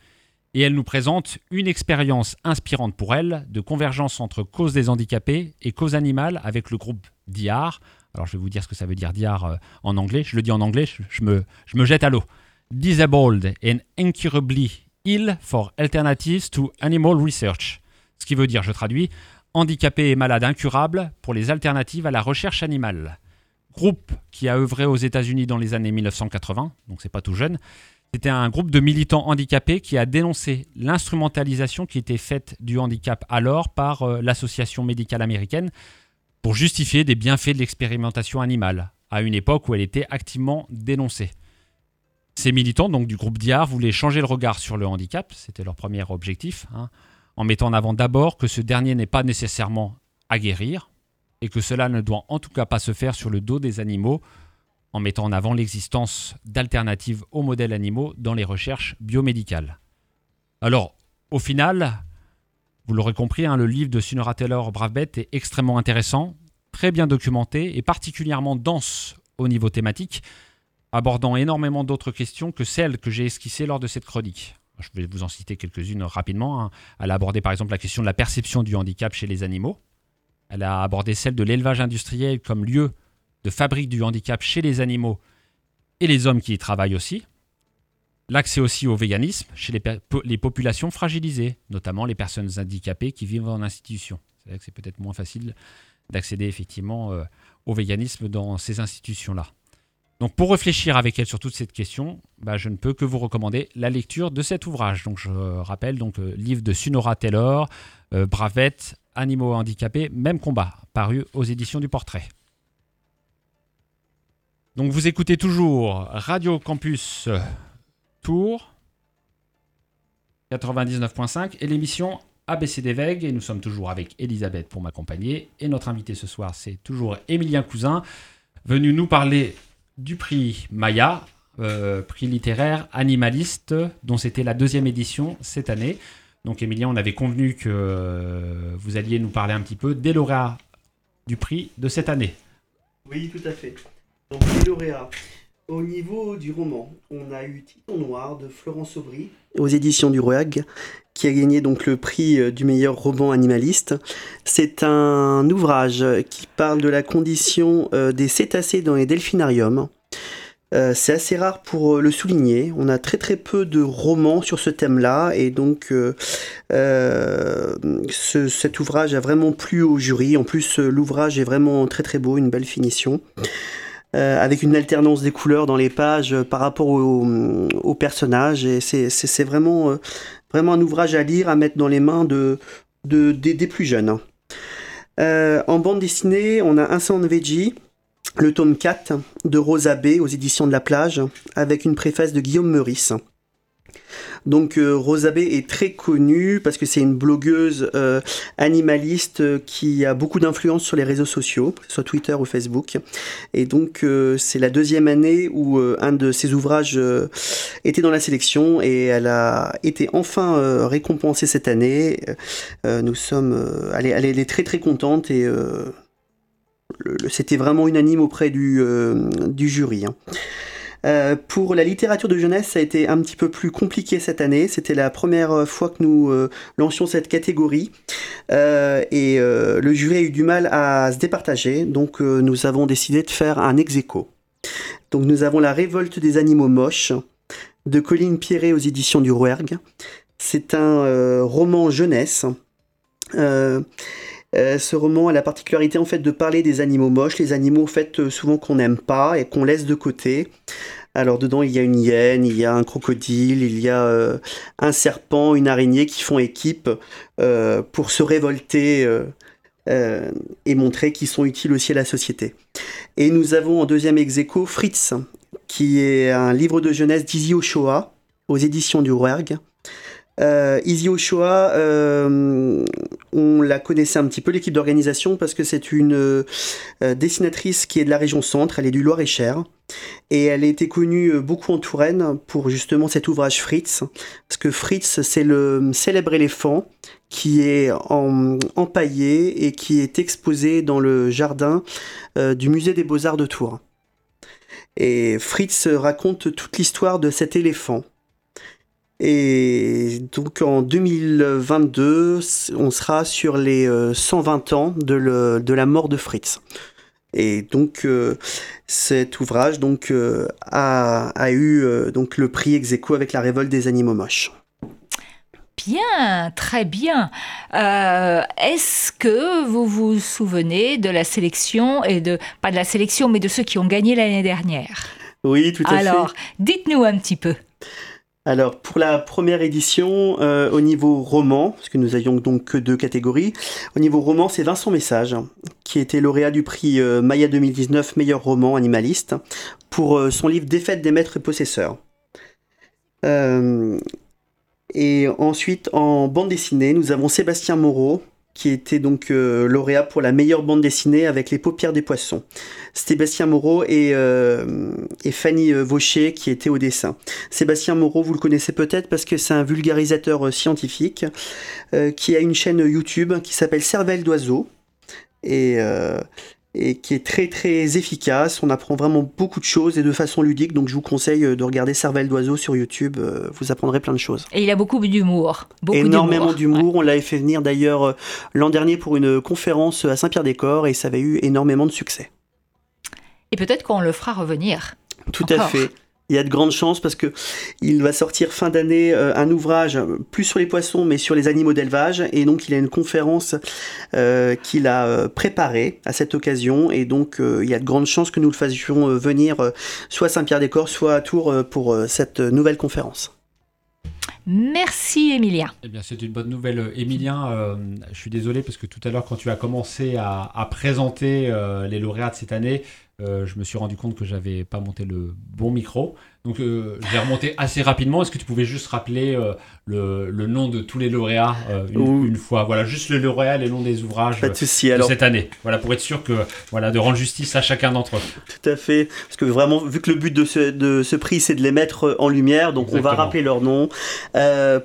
Et elle nous présente une expérience inspirante pour elle de convergence entre cause des handicapés et cause animale avec le groupe DIAR. Alors je vais vous dire ce que ça veut dire DIAR euh, en anglais. Je le dis en anglais, me, je me jette à l'eau. Disabled and incurably ill for alternatives to animal research. Ce qui veut dire, je traduis, handicapé et malade incurable pour les alternatives à la recherche animale groupe qui a œuvré aux États-Unis dans les années 1980, donc c'est pas tout jeune. C'était un groupe de militants handicapés qui a dénoncé l'instrumentalisation qui était faite du handicap alors par euh, l'Association médicale américaine pour justifier des bienfaits de l'expérimentation animale, à une époque où elle était activement dénoncée. Ces militants donc du groupe DIAR voulaient changer le regard sur le handicap, c'était leur premier objectif, hein, en mettant en avant d'abord que ce dernier n'est pas nécessairement à guérir et que cela ne doit en tout cas pas se faire sur le dos des animaux, en mettant en avant l'existence d'alternatives aux modèles animaux dans les recherches biomédicales. Alors, au final, vous l'aurez compris, hein, le livre de Sunora Taylor Bravebet est extrêmement intéressant, très bien documenté et particulièrement dense au niveau thématique, abordant énormément d'autres questions que celles que j'ai esquissées lors de cette chronique. Je vais vous en citer quelques-unes rapidement. Hein. Elle a abordé par exemple la question de la perception du handicap chez les animaux. Elle a abordé celle de l'élevage industriel comme lieu de fabrique du handicap chez les animaux et les hommes qui y travaillent aussi. L'accès aussi au véganisme chez les, populations fragilisées, notamment les personnes handicapées qui vivent en institution. C'est vrai que c'est peut-être moins facile d'accéder effectivement euh, au véganisme dans ces institutions-là. Donc pour réfléchir avec elle sur toute cette question, bah, je ne peux que vous recommander la lecture de cet ouvrage. Donc je rappelle donc euh, livre de Sunora Taylor, euh, Bravette, Animaux handicapés, même combat, paru aux éditions du Portrait. Donc vous écoutez toujours Radio Campus Tour 99.5 et l'émission ABCD Vegue et nous sommes toujours avec Elisabeth pour m'accompagner et notre invité ce soir c'est toujours Émilien Cousin venu nous parler du prix Maya, euh, prix littéraire animaliste, dont c'était la deuxième édition cette année. Donc, Emilien, on avait convenu que euh, vous alliez nous parler un petit peu des lauréats du prix de cette année. Oui, tout à fait. Donc, les lauréats. Au niveau du roman, on a eu Titon Noir de Florence Aubry aux éditions du ROAG, qui a gagné donc le prix euh, du meilleur roman animaliste. C'est un ouvrage qui parle de la condition euh, des cétacés dans les delphinariums. Euh, c'est assez rare pour le souligner. On a très très peu de romans sur ce thème-là et donc cet ouvrage a vraiment plu au jury. En plus, l'ouvrage est vraiment très très beau, une belle finition. Avec une alternance des couleurs dans les pages par rapport aux personnages. Et c'est vraiment, vraiment un ouvrage à lire, à mettre dans les mains de, des plus jeunes. en bande dessinée, on a Instant Veggie, le tome 4 de Rosa B aux éditions de la plage, avec une préface de Guillaume Meurice. Donc euh, Rosabé est très connue parce que c'est une blogueuse euh, animaliste euh, qui a beaucoup d'influence sur les réseaux sociaux, soit Twitter ou Facebook. Et donc c'est la deuxième année où un de ses ouvrages était dans la sélection et elle a été enfin récompensée cette année. nous sommes, elle est, très très contente et c'était vraiment unanime auprès du, du jury. Hein. Euh, pour la littérature de jeunesse, ça a été un petit peu plus compliqué cette année. C'était la première euh, fois que nous euh, lancions cette catégorie et le jury a eu du mal à se départager. Donc nous avons décidé de faire un ex -aequo. Donc nous avons La révolte des animaux moches de Colline Pierret aux éditions du Rouergue. C'est un roman jeunesse. Ce roman a la particularité en fait de parler des animaux moches, les animaux en fait souvent qu'on n'aime pas et qu'on laisse de côté. Alors dedans, il y a une hyène, il y a un crocodile, il y a euh, un serpent, une araignée qui font équipe euh, pour se révolter euh, et montrer qu'ils sont utiles aussi à la société. Et nous avons en deuxième ex Fritz, qui est un livre de jeunesse d'Izzy Ochoa aux éditions du Rouergue. Euh, Izzy Ochoa, euh, on la connaissait un petit peu, l'équipe d'organisation, parce que c'est une euh, dessinatrice qui est de la région centre, elle est du Loir-et-Cher. Et elle a été connue euh, beaucoup en Touraine pour justement cet ouvrage Fritz, parce que Fritz, c'est le célèbre éléphant qui est empaillé et qui est exposé dans le jardin du musée des beaux-arts de Tours. Et Fritz raconte toute l'histoire de cet éléphant et donc en 2022, on sera sur les 120 euh, ans de, de la mort de Fritz. Et donc euh, cet ouvrage donc, euh, a, a, eu donc, le prix ex avec la révolte des animaux moches. Bien, très bien. Est-ce que vous vous souvenez de la sélection et de pas de la sélection, mais de ceux qui ont gagné l'année dernière? Oui, tout à fait. Alors, dites-nous un petit peu. Alors pour la première édition, euh, au niveau roman, parce que nous avions donc que deux catégories, au niveau roman c'est Vincent Message, qui était lauréat du prix euh, Maya 2019 meilleur roman animaliste, pour euh, son livre Défaite des maîtres et possesseurs. et ensuite, en bande dessinée, nous avons Sébastien Moreau, qui était donc euh, lauréat pour la meilleure bande dessinée avec Les paupières des poissons. Sébastien Moreau et, euh, Fanny euh, Vaucher qui étaient au dessin. Sébastien Moreau, vous le connaissez peut-être parce que c'est un vulgarisateur scientifique qui a une chaîne YouTube qui s'appelle Cervelle d'oiseau. Et, et qui est très très efficace. On apprend vraiment beaucoup de choses et de façon ludique. Donc je vous conseille de regarder Cervelle d'oiseau sur YouTube. Euh, vous apprendrez plein de choses. Et il a beaucoup d'humour. Énormément d'humour. On l'avait fait venir d'ailleurs euh, l'an dernier pour une conférence à Saint-Pierre-des-Corps et ça avait eu énormément de succès. Et peut-être qu'on le fera revenir. Tout à fait il y a de grandes chances parce que il va sortir fin d'année euh, un ouvrage plus sur les poissons mais sur les animaux d'élevage et donc il a une conférence euh, qu'il a euh, préparée à cette occasion et donc il y a de grandes chances que nous le fassions venir soit à Saint-Pierre-des-Corps soit à Tours pour cette nouvelle conférence. Merci Emilien. Eh bien, c'est une bonne nouvelle, Emilien. je suis désolé parce que tout à l'heure, quand tu as commencé à, à présenter les lauréats de cette année, euh, je me suis rendu compte que j'avais pas monté le bon micro. Donc euh, j'ai remonté assez rapidement. Est-ce que tu pouvais juste rappeler euh, le, nom de tous les lauréats une, fois? Voilà, juste le lauréat, les noms des ouvrages de cette année. Voilà, pour être sûr que voilà de rendre justice à chacun d'entre eux. Tout à fait, parce que vraiment, vu que le but de ce, de ce prix, c'est de les mettre en lumière, donc on va rappeler leurs noms.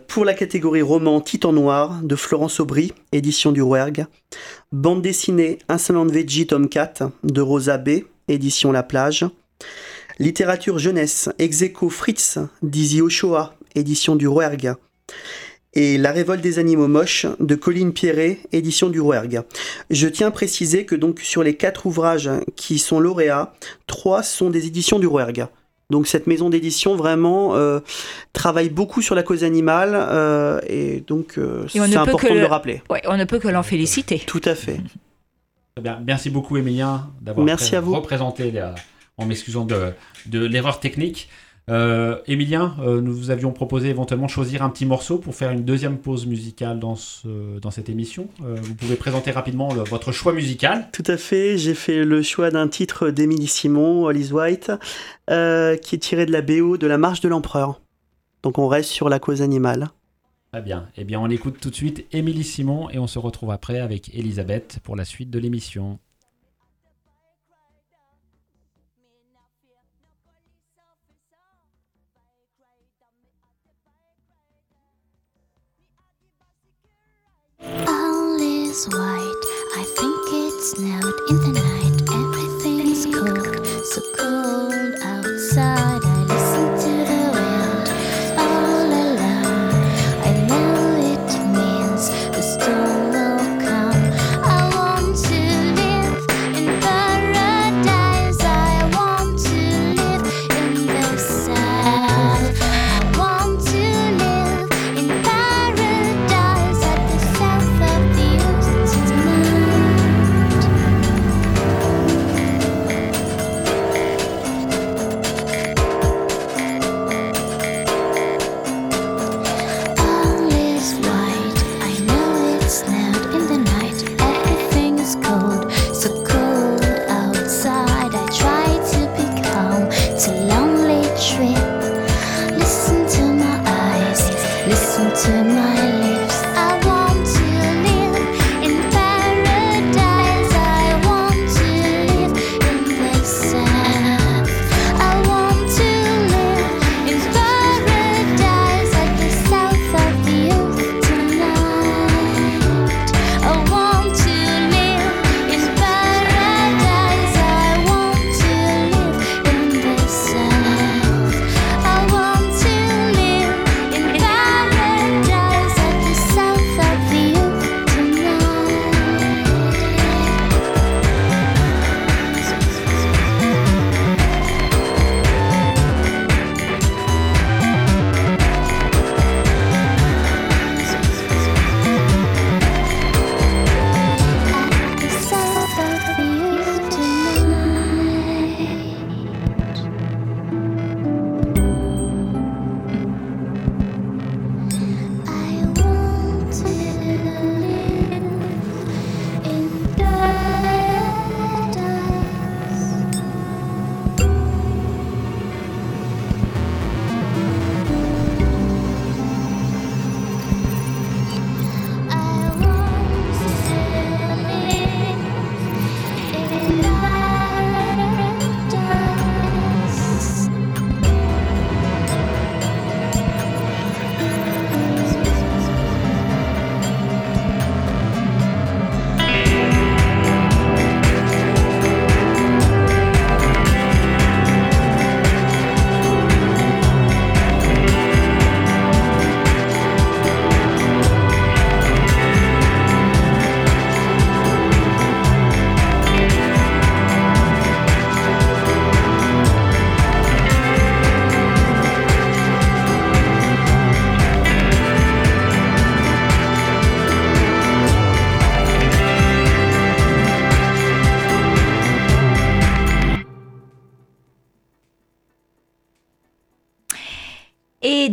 pour la catégorie roman, Titan Noir de Florence Aubry, édition du Rouergue. Bande dessinée Insolent Veggie, tome 4 de Rosa B, édition La Plage. Littérature jeunesse, Execo Fritz, d'Izzy Ochoa, édition du Rouergue. Et La révolte des animaux moches de Colline Pierret, édition du Rouergue. Je tiens à préciser que donc sur les quatre ouvrages qui sont lauréats, trois sont des éditions du Rouergue. Donc cette maison d'édition vraiment euh, travaille beaucoup sur la cause animale euh, et donc euh, c'est important de le rappeler. on ne peut que l'en féliciter. Tout à fait. Merci beaucoup, Emilien, d'avoir représenté, en m'excusant de, de l'erreur technique. Euh, Emilien, euh, nous vous avions proposé éventuellement de choisir un petit morceau pour faire une deuxième pause musicale dans, ce, dans cette émission. Euh, vous pouvez présenter rapidement votre choix musical Tout à fait, j'ai fait le choix d'un titre d'Émilie Simon, Alice White, qui est tiré de la BO de La Marche de l'Empereur. Donc on reste sur la cause animale. Très bien. Eh bien, on écoute tout de suite Émilie Simon et on se retrouve après avec Elisabeth pour la suite de l'émission.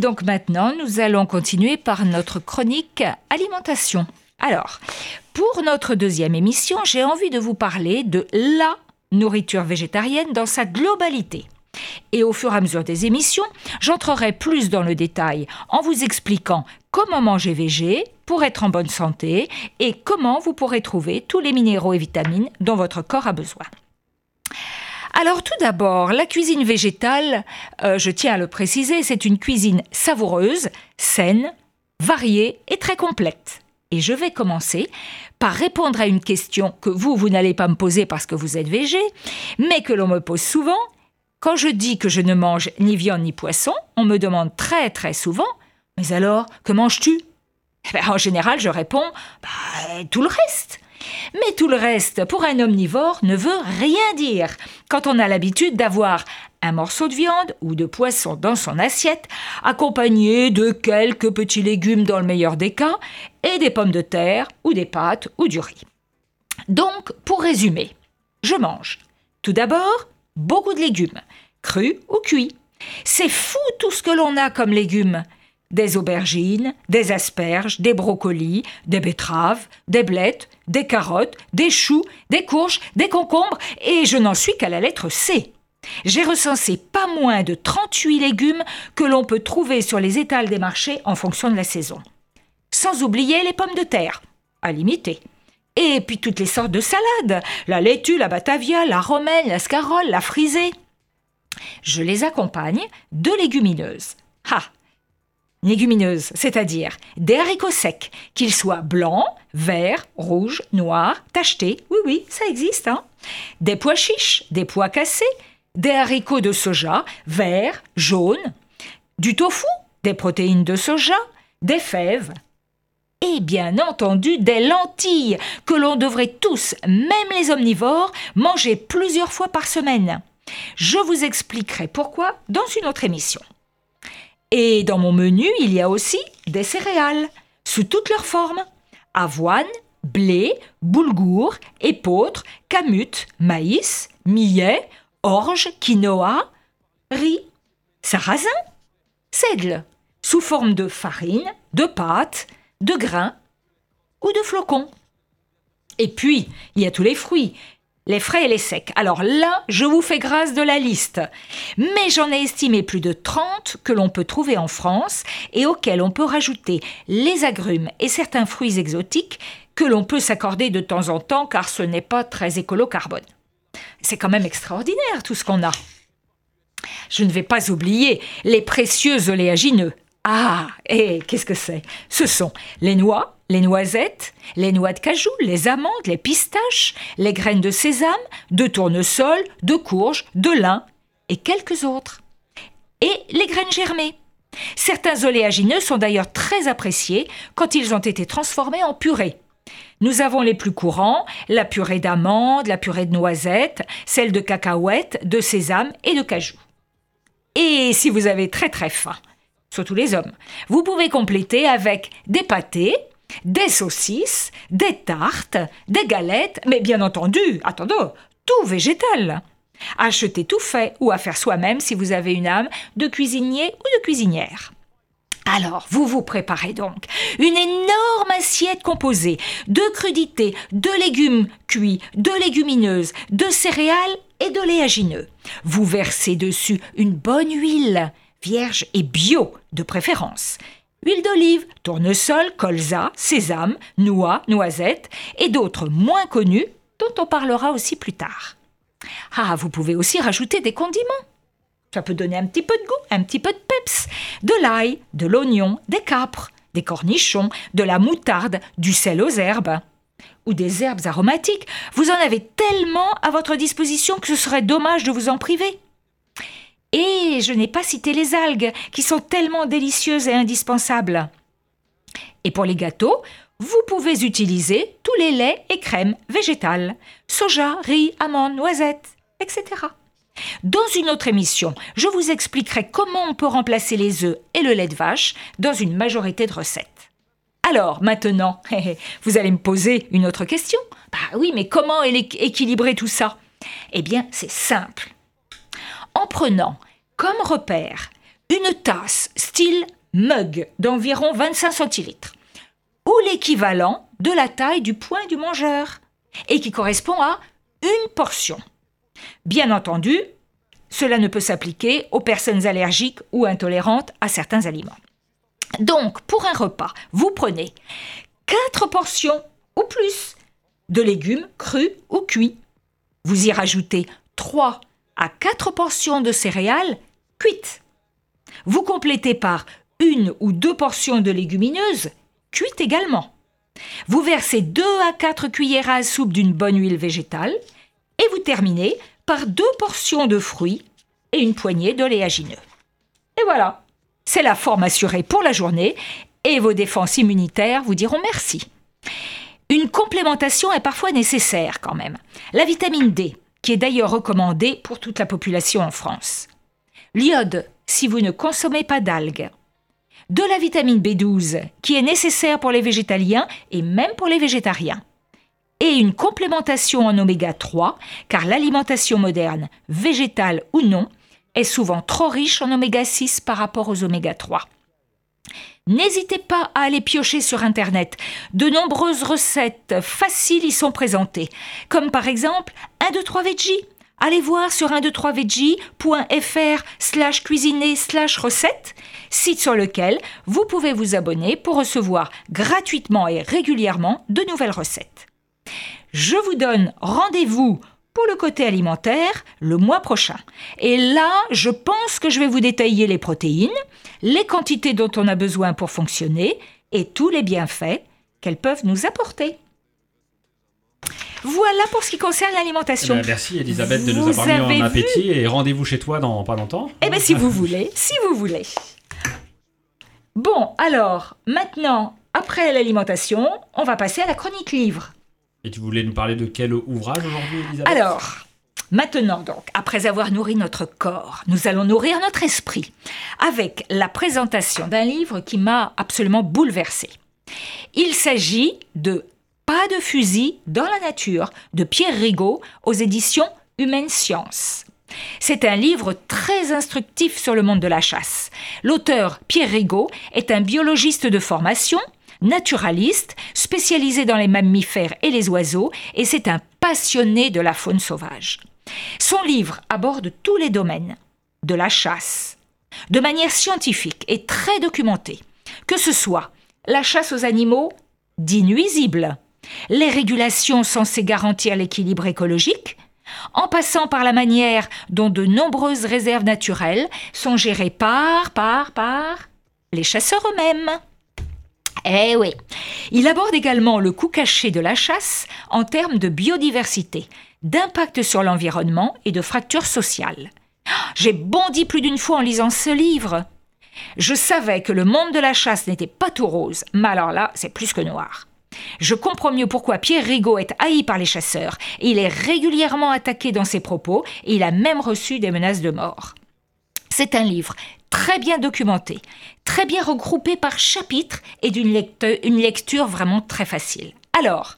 Donc maintenant, nous allons continuer par notre chronique alimentation. Alors, pour notre deuxième émission, j'ai envie de vous parler de la nourriture végétarienne dans sa globalité. Et au fur et à mesure des émissions, j'entrerai plus dans le détail en vous expliquant comment manger végé pour être en bonne santé et comment vous pourrez trouver tous les minéraux et vitamines dont votre corps a besoin. Alors tout d'abord, la cuisine végétale, euh, je tiens à le préciser, c'est une cuisine savoureuse, saine, variée et très complète. Et je vais commencer par répondre à une question que vous, vous n'allez pas me poser parce que vous êtes végé, mais que l'on me pose souvent. Quand je dis que je ne mange ni viande ni poisson, on me demande très très souvent Mais alors, que manges-tu? Eh ben, En général, je réponds bah, Tout le reste. Mais tout le reste, pour un omnivore, ne veut rien dire. Quand on a l'habitude d'avoir un morceau de viande ou de poisson dans son assiette, accompagné de quelques petits légumes dans le meilleur des cas, et des pommes de terre ou des pâtes ou du riz. Donc, pour résumer, je mange tout d'abord beaucoup de légumes, crus ou cuits. C'est fou tout ce que l'on a comme légumes des aubergines, des asperges, des brocolis, des betteraves, des blettes, des carottes, des choux, des courges, des concombres, et je n'en suis qu'à la lettre C. J'ai recensé pas moins de 38 légumes que l'on peut trouver sur les étals des marchés en fonction de la saison. Sans oublier les pommes de terre, à limiter. Et puis toutes les sortes de salades, la laitue, la batavia, la romaine, la scarole, la frisée. Je les accompagne de légumineuses. Ah, légumineuses, c'est-à-dire des haricots secs, qu'ils soient blancs, verts, rouges, noirs, tachetés, oui oui, ça existe, hein. Des pois chiches, des pois cassés, des haricots de soja, verts, jaunes, du tofu, des protéines de soja, des fèves, et bien entendu des lentilles que l'on devrait tous, même les omnivores, manger plusieurs fois par semaine. Je vous expliquerai pourquoi dans une autre émission. Et dans mon menu, il y a aussi des céréales, sous toutes leurs formes. Avoine, blé, boulgour, épeautre, camute, maïs, millet, orge, quinoa, riz, sarrasin, seigle, sous forme de farine, de pâte, de grains ou de flocons. Et puis, il y a tous les fruits, les frais et les secs. Alors là, je vous fais grâce de la liste. Mais j'en ai estimé plus de 30 que l'on peut trouver en France et auxquels on peut rajouter les agrumes et certains fruits exotiques que l'on peut s'accorder de temps en temps car ce n'est pas très écolo-carbone. C'est quand même extraordinaire tout ce qu'on a. Je ne vais pas oublier les précieux oléagineux. Ah, et qu'est-ce que c'est? Ce sont les noix, les noisettes, les noix de cajou, les amandes, les pistaches, les graines de sésame, de tournesol, de courge, de lin et quelques autres. Et les graines germées. Certains oléagineux sont d'ailleurs très appréciés quand ils ont été transformés en purée. Nous avons les plus courants, la purée d'amandes, la purée de noisettes, celle de cacahuètes, de sésame et de cajou. Et si vous avez très très faim, surtout les hommes, vous pouvez compléter avec des pâtés, des saucisses, des tartes, des galettes, mais bien entendu, attendez, tout végétal. Achetez tout fait ou à faire soi-même si vous avez une âme de cuisinier ou de cuisinière. Alors, vous vous préparez donc une énorme assiette composée de crudités, de légumes cuits, de légumineuses, de céréales et d'oléagineux. Vous versez dessus une bonne huile, vierge et bio de préférence. Huile d'olive, tournesol, colza, sésame, noix, noisettes et d'autres moins connus dont on parlera aussi plus tard. Ah, vous pouvez aussi rajouter des condiments. Ça peut donner un petit peu de goût, un petit peu de peps. De l'ail, de l'oignon, des capres, des cornichons, de la moutarde, du sel aux herbes. Ou des herbes aromatiques. Vous en avez tellement à votre disposition que ce serait dommage de vous en priver. Et je n'ai pas cité les algues, qui sont tellement délicieuses et indispensables. Et pour les gâteaux, vous pouvez utiliser tous les laits et crèmes végétales, soja, riz, amandes, noisettes, etc. Dans une autre émission, je vous expliquerai comment on peut remplacer les œufs et le lait de vache dans une majorité de recettes. Alors, maintenant, (laughs) vous allez me poser une autre question. Bah oui, mais comment équilibrer tout ça? Eh bien, c'est simple. En prenant comme repère une tasse style mug d'environ 25 centilitres, ou l'équivalent de la taille du poing du mangeur, et qui correspond à une portion. Bien entendu, cela ne peut s'appliquer aux personnes allergiques ou intolérantes à certains aliments. Donc, pour un repas, vous prenez 4 portions ou plus de légumes crus ou cuits. Vous y rajoutez 3 à 4 portions de céréales cuites. Vous complétez par une ou deux portions de légumineuses cuites également. Vous versez 2 à 4 cuillères à soupe d'une bonne huile végétale et vous terminez par deux portions de fruits et une poignée d'oléagineux. Et voilà, c'est la forme assurée pour la journée et vos défenses immunitaires vous diront merci. Une complémentation est parfois nécessaire quand même. La vitamine D, qui est d'ailleurs recommandée pour toute la population en France. L'iode, si vous ne consommez pas d'algues. De la vitamine B12, qui est nécessaire pour les végétaliens et même pour les végétariens et une complémentation en oméga 3, car l'alimentation moderne, végétale ou non, est souvent trop riche en oméga 6 par rapport aux oméga 3. N'hésitez pas à aller piocher sur Internet. De nombreuses recettes faciles y sont présentées, comme par exemple 1, 2, 3 veggie. Allez voir sur 123veggie.fr slash cuisiner slash recette, site sur lequel vous pouvez vous abonner pour recevoir gratuitement et régulièrement de nouvelles recettes. Je vous donne rendez-vous pour le côté alimentaire le mois prochain. Et là, je pense que je vais vous détailler les protéines, les quantités dont on a besoin pour fonctionner et tous les bienfaits qu'elles peuvent nous apporter. Voilà pour ce qui concerne l'alimentation. Eh ben, merci Elisabeth de nous avoir mis en appétit et rendez-vous chez toi dans pas longtemps. Eh bien si vous voulez, si vous voulez. Bon, alors, maintenant, après l'alimentation, on va passer à la chronique livre. Et tu voulais nous parler de quel ouvrage aujourd'hui, Elisabeth? Alors, maintenant donc, après avoir nourri notre corps, nous allons nourrir notre esprit avec la présentation d'un livre qui m'a absolument bouleversée. Il s'agit de Pas de fusil dans la nature de Pierre Rigaud aux éditions Humaine Science. C'est un livre très instructif sur le monde de la chasse. L'auteur, Pierre Rigaud, est un biologiste de formation naturaliste, spécialisé dans les mammifères et les oiseaux, et c'est un passionné de la faune sauvage. Son livre aborde tous les domaines de la chasse, de manière scientifique et très documentée, que ce soit la chasse aux animaux dits nuisibles, les régulations censées garantir l'équilibre écologique, en passant par la manière dont de nombreuses réserves naturelles sont gérées par, par, par les chasseurs eux-mêmes. Eh oui. Il aborde également le coût caché de la chasse en termes de biodiversité, d'impact sur l'environnement et de fractures sociales. J'ai bondi plus d'une fois en lisant ce livre. Je savais que le monde de la chasse n'était pas tout rose, mais alors là, c'est plus que noir. Je comprends mieux pourquoi Pierre Rigaud est haï par les chasseurs. Il est régulièrement attaqué dans ses propos et il a même reçu des menaces de mort. C'est un livre très bien documenté, très bien regroupé par chapitre et d'une lecture, vraiment très facile. Alors,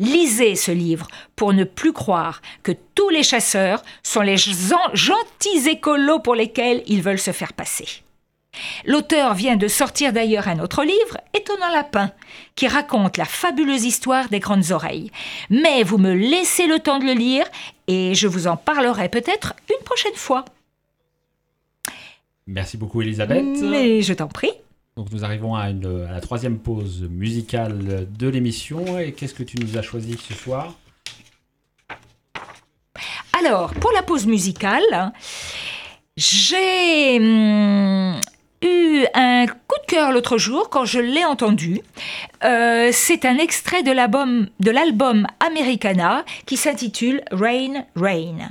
lisez ce livre pour ne plus croire que tous les chasseurs sont les gentils écolos pour lesquels ils veulent se faire passer. L'auteur vient de sortir d'ailleurs un autre livre, Étonnant lapin, qui raconte la fabuleuse histoire des grandes oreilles. Mais vous me laissez le temps de le lire et je vous en parlerai peut-être une prochaine fois. Merci beaucoup Elisabeth. Mais je t'en prie. Donc nous arrivons à, la troisième pause musicale de l'émission. Et qu'est-ce que tu nous as choisi ce soir? Alors, pour la pause musicale, j'ai hum, eu un coup de cœur l'autre jour quand je l'ai entendu. Euh, c'est un extrait de l'album Americana qui s'intitule Rain Rain.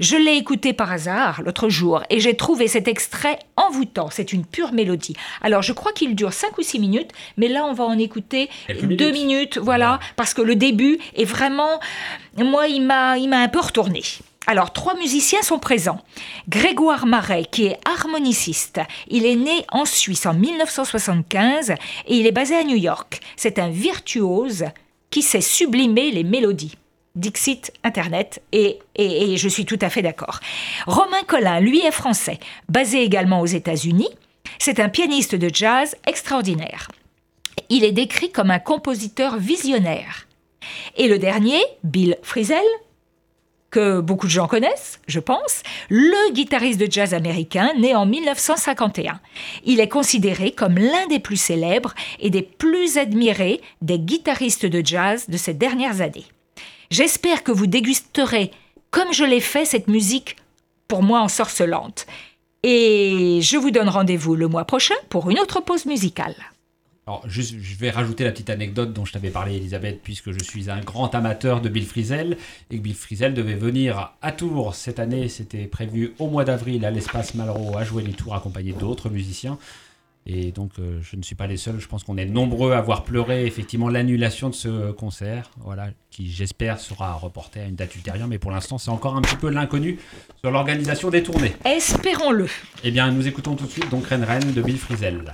Je l'ai écouté par hasard l'autre jour et j'ai trouvé cet extrait envoûtant. C'est une pure mélodie. Alors je crois qu'il dure 5 ou 6 minutes, mais là on va en écouter 2 minutes. voilà, parce que le début est vraiment... Moi, il m'a un peu retourné. Alors, trois musiciens sont présents. Grégoire Marais, qui est harmoniciste. Il est né en Suisse en 1975 et il est basé à New York. C'est un virtuose qui sait sublimer les mélodies. Dixit Internet, et, et, je suis tout à fait d'accord. Romain Collin, lui, est français, basé également aux États-Unis. C'est un pianiste de jazz extraordinaire. Il est décrit comme un compositeur visionnaire. Et le dernier, Bill Frisell, que beaucoup de gens connaissent, je pense, le guitariste de jazz américain né en 1951. Il est considéré comme l'un des plus célèbres et des plus admirés des guitaristes de jazz de ces dernières années. J'espère que vous dégusterez, comme je l'ai fait, cette musique pour moi ensorcelante. Et je vous donne rendez-vous le mois prochain pour une autre pause musicale. Alors, je vais rajouter la petite anecdote dont je t'avais parlé, Elisabeth, puisque je suis un grand amateur de Bill Frisell et que Bill Frisell devait venir à Tours cette année. C'était prévu au mois d'avril à l'espace Malraux à jouer les tours accompagné d'autres musiciens. Et donc, euh, je ne suis pas les seuls. Je pense qu'on est nombreux à avoir pleuré effectivement l'annulation de ce concert, voilà, qui j'espère sera reporté à une date ultérieure. Mais pour l'instant, c'est encore un petit peu l'inconnu sur l'organisation des tournées. Espérons-le. Eh bien, nous écoutons tout de suite donc Ren Ren de Bill Frisell.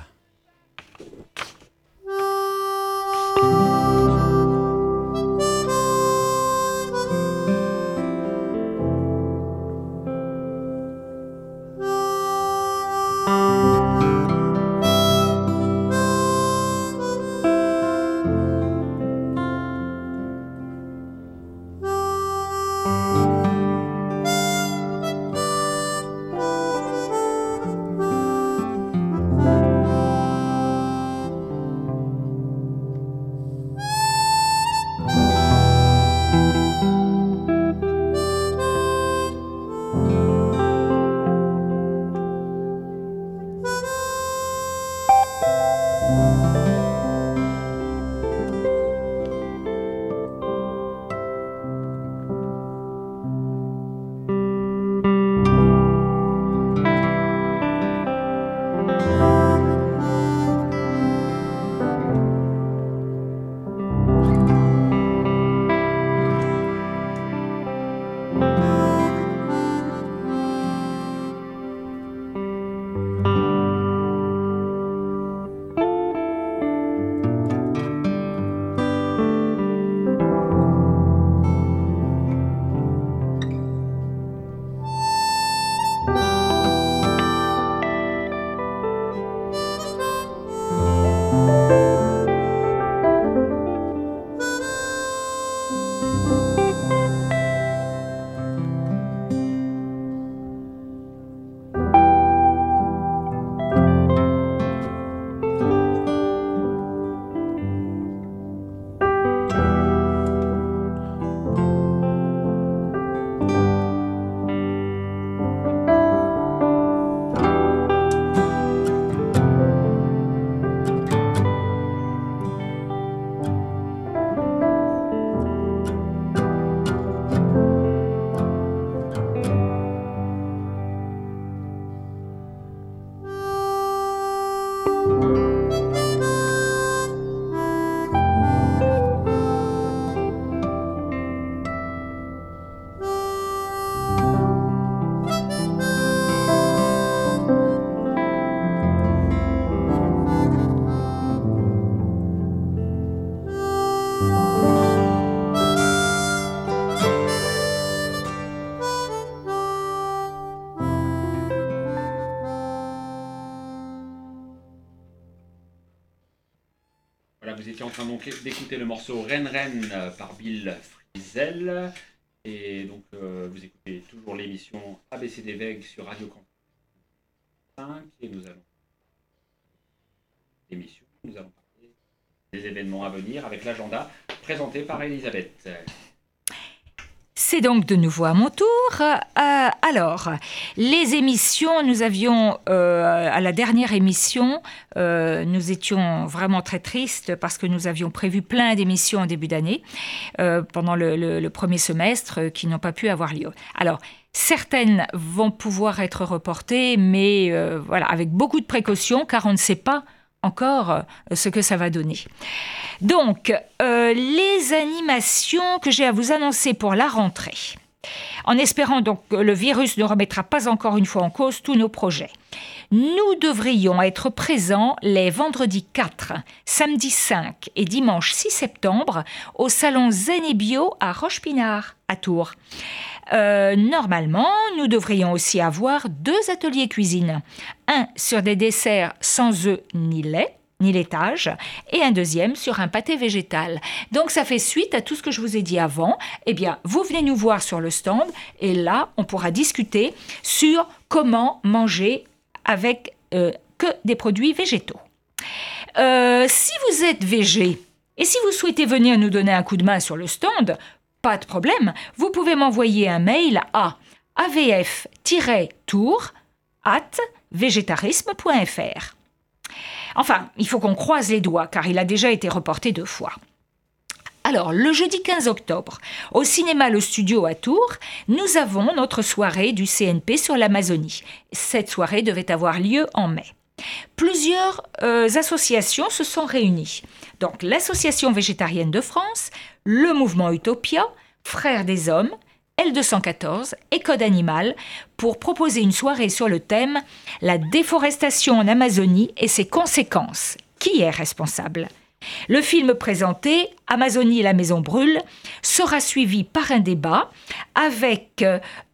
D'écouter le morceau Ren Ren euh, par Bill Frisell. Et donc, euh, vous écoutez toujours l'émission ABCD VEG sur Radio Campus 5. Et nous nous allons parler des événements à venir avec l'agenda présenté par Elisabeth. C'est donc de nouveau à mon tour. Euh, alors, les émissions, nous avions, euh, à la dernière émission, euh, nous étions vraiment très tristes parce que nous avions prévu plein d'émissions en début d'année, pendant le, le, premier semestre, qui n'ont pas pu avoir lieu. Alors, certaines vont pouvoir être reportées, mais voilà, avec beaucoup de précautions, car on ne sait pas encore euh, ce que ça va donner. Donc, euh, les animations que j'ai à vous annoncer pour la rentrée. en espérant donc que le virus ne remettra pas encore une fois en cause tous nos projets. Nous devrions être présents les vendredis 4, samedi 5 et dimanche 6 septembre au salon Zen et Bio à Roche-Pinard, à Tours. Euh, normalement, nous devrions aussi avoir deux ateliers cuisine. Un sur des desserts sans œufs ni lait, ni laitage, et un deuxième sur un pâté végétal. Donc ça fait suite à tout ce que je vous ai dit avant. Eh bien, vous venez nous voir sur le stand, et là, on pourra discuter sur comment manger avec euh, que des produits végétaux. Euh, si vous êtes végé et si vous souhaitez venir nous donner un coup de main sur le stand, pas de problème, vous pouvez m'envoyer un mail à avf-tour at végétarisme.fr. Enfin, il faut qu'on croise les doigts car il a déjà été reporté deux fois. Alors, le jeudi 15 octobre, au cinéma Le Studio à Tours, nous avons notre soirée du CNP sur l'Amazonie. Cette soirée devait avoir lieu en mai. Plusieurs euh, associations se sont réunies. Donc, l'Association végétarienne de France, le mouvement Utopia, Frères des Hommes, L214 et Code Animal pour proposer une soirée sur le thème La déforestation en Amazonie et ses conséquences. Qui est responsable? Le film présenté, Amazonie et la maison brûle, sera suivi par un débat avec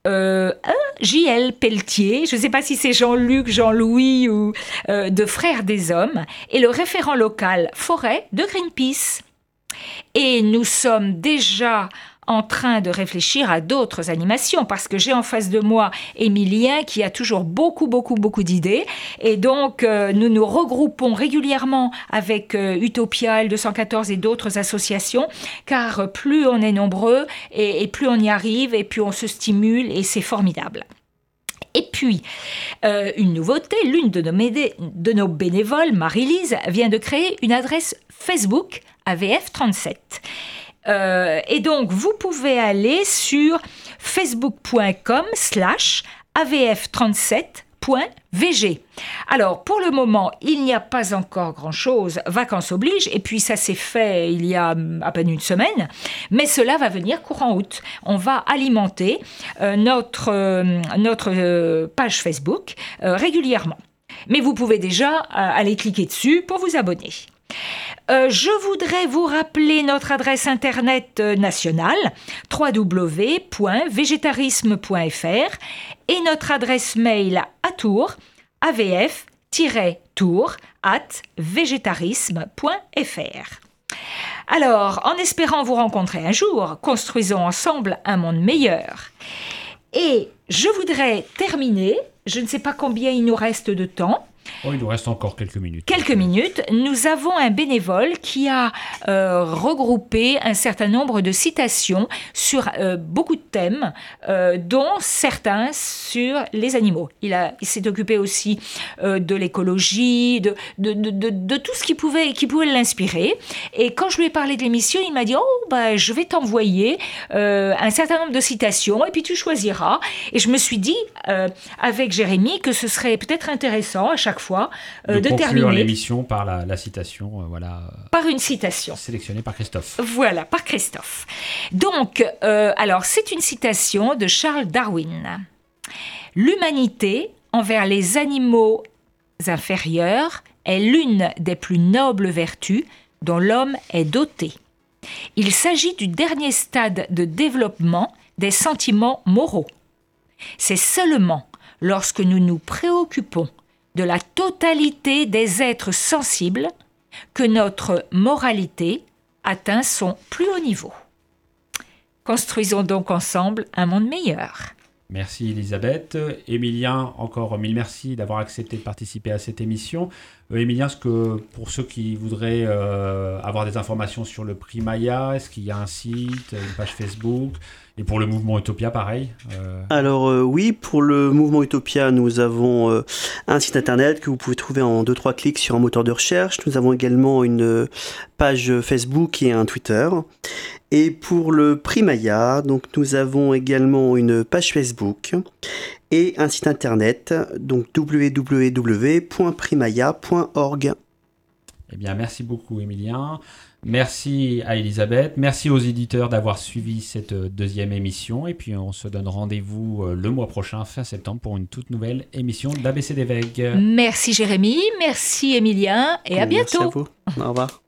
euh, J.L. Pelletier, je ne sais pas si c'est Jean-Luc, Jean-Louis ou euh, de Frères des Hommes, et le référent local Forêt de Greenpeace. Et nous sommes déjà en train de réfléchir à d'autres animations parce que j'ai en face de moi Émilien qui a toujours beaucoup, beaucoup, beaucoup d'idées. Et donc, euh, nous nous regroupons régulièrement avec euh, Utopia, L214 et d'autres associations car plus on est nombreux et, plus on y arrive et plus on se stimule et c'est formidable. Et puis, euh, une nouveauté, l'une de nos, bénévoles, Marie-Lise, vient de créer une adresse Facebook AVF37. Euh, et donc, vous pouvez aller sur facebook.com slash avf37.vg. Alors, pour le moment, il n'y a pas encore grand-chose, vacances oblige, et puis ça s'est fait il y a à peine une semaine, mais cela va venir courant août. On va alimenter euh, notre, euh, notre page Facebook régulièrement. Mais vous pouvez déjà aller cliquer dessus pour vous abonner. Euh, je voudrais vous rappeler notre adresse internet euh, nationale www.végétarisme.fr et notre adresse mail à Tours avf-tour at. Alors, en espérant vous rencontrer un jour, construisons ensemble un monde meilleur. Et je voudrais terminer, je ne sais pas combien il nous reste de temps, Oh, il nous reste encore quelques minutes. Quelques minutes. Nous avons un bénévole qui a euh, regroupé un certain nombre de citations sur euh, beaucoup de thèmes, euh, dont certains sur les animaux. Il, s'est occupé aussi de l'écologie, de, tout ce qui pouvait, qui pouvait l'inspirer. Et quand je lui ai parlé de l'émission, il m'a dit Oh, bah, je vais t'envoyer un certain nombre de citations et puis tu choisiras. Et je me suis dit, avec Jérémy, que ce serait peut-être intéressant à chaque fois euh, de, de terminer l'émission par la, citation, euh, voilà. Par une citation sélectionnée par Christophe. Voilà, par Christophe. Donc, euh, alors c'est une citation de Charles Darwin. L'humanité envers les animaux inférieurs est l'une des plus nobles vertus dont l'homme est doté. Il s'agit du dernier stade de développement des sentiments moraux. C'est seulement lorsque nous nous préoccupons de la totalité des êtres sensibles que notre moralité atteint son plus haut niveau. Construisons donc ensemble un monde meilleur. Merci Elisabeth. Emilien, encore mille merci d'avoir accepté de participer à cette émission. Emilien, euh, ce que pour ceux qui voudraient euh, avoir des informations sur le prix Maya, est-ce qu'il y a un site, une page Facebook? Et pour le mouvement Utopia, pareil euh Alors oui, pour le mouvement Utopia, nous avons un site internet que vous pouvez trouver en 2-3 clics sur un moteur de recherche. Nous avons également une page Facebook et un Twitter. Et pour le prix Maya, donc nous avons également une page Facebook et un site internet, donc www.primaya.org. Eh bien, merci beaucoup, Emilien. Merci à Elisabeth. Merci aux éditeurs d'avoir suivi cette euh, deuxième émission. Et puis, on se donne rendez-vous euh, le mois prochain, fin septembre, pour une toute nouvelle émission d'ABC des Vagues. Merci, Jérémy. Merci, Emilien. Et à Merci bientôt. à vous. Au revoir.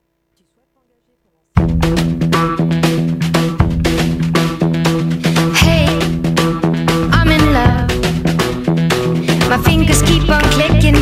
My fingers keep on clicking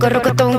roco, roco, roco,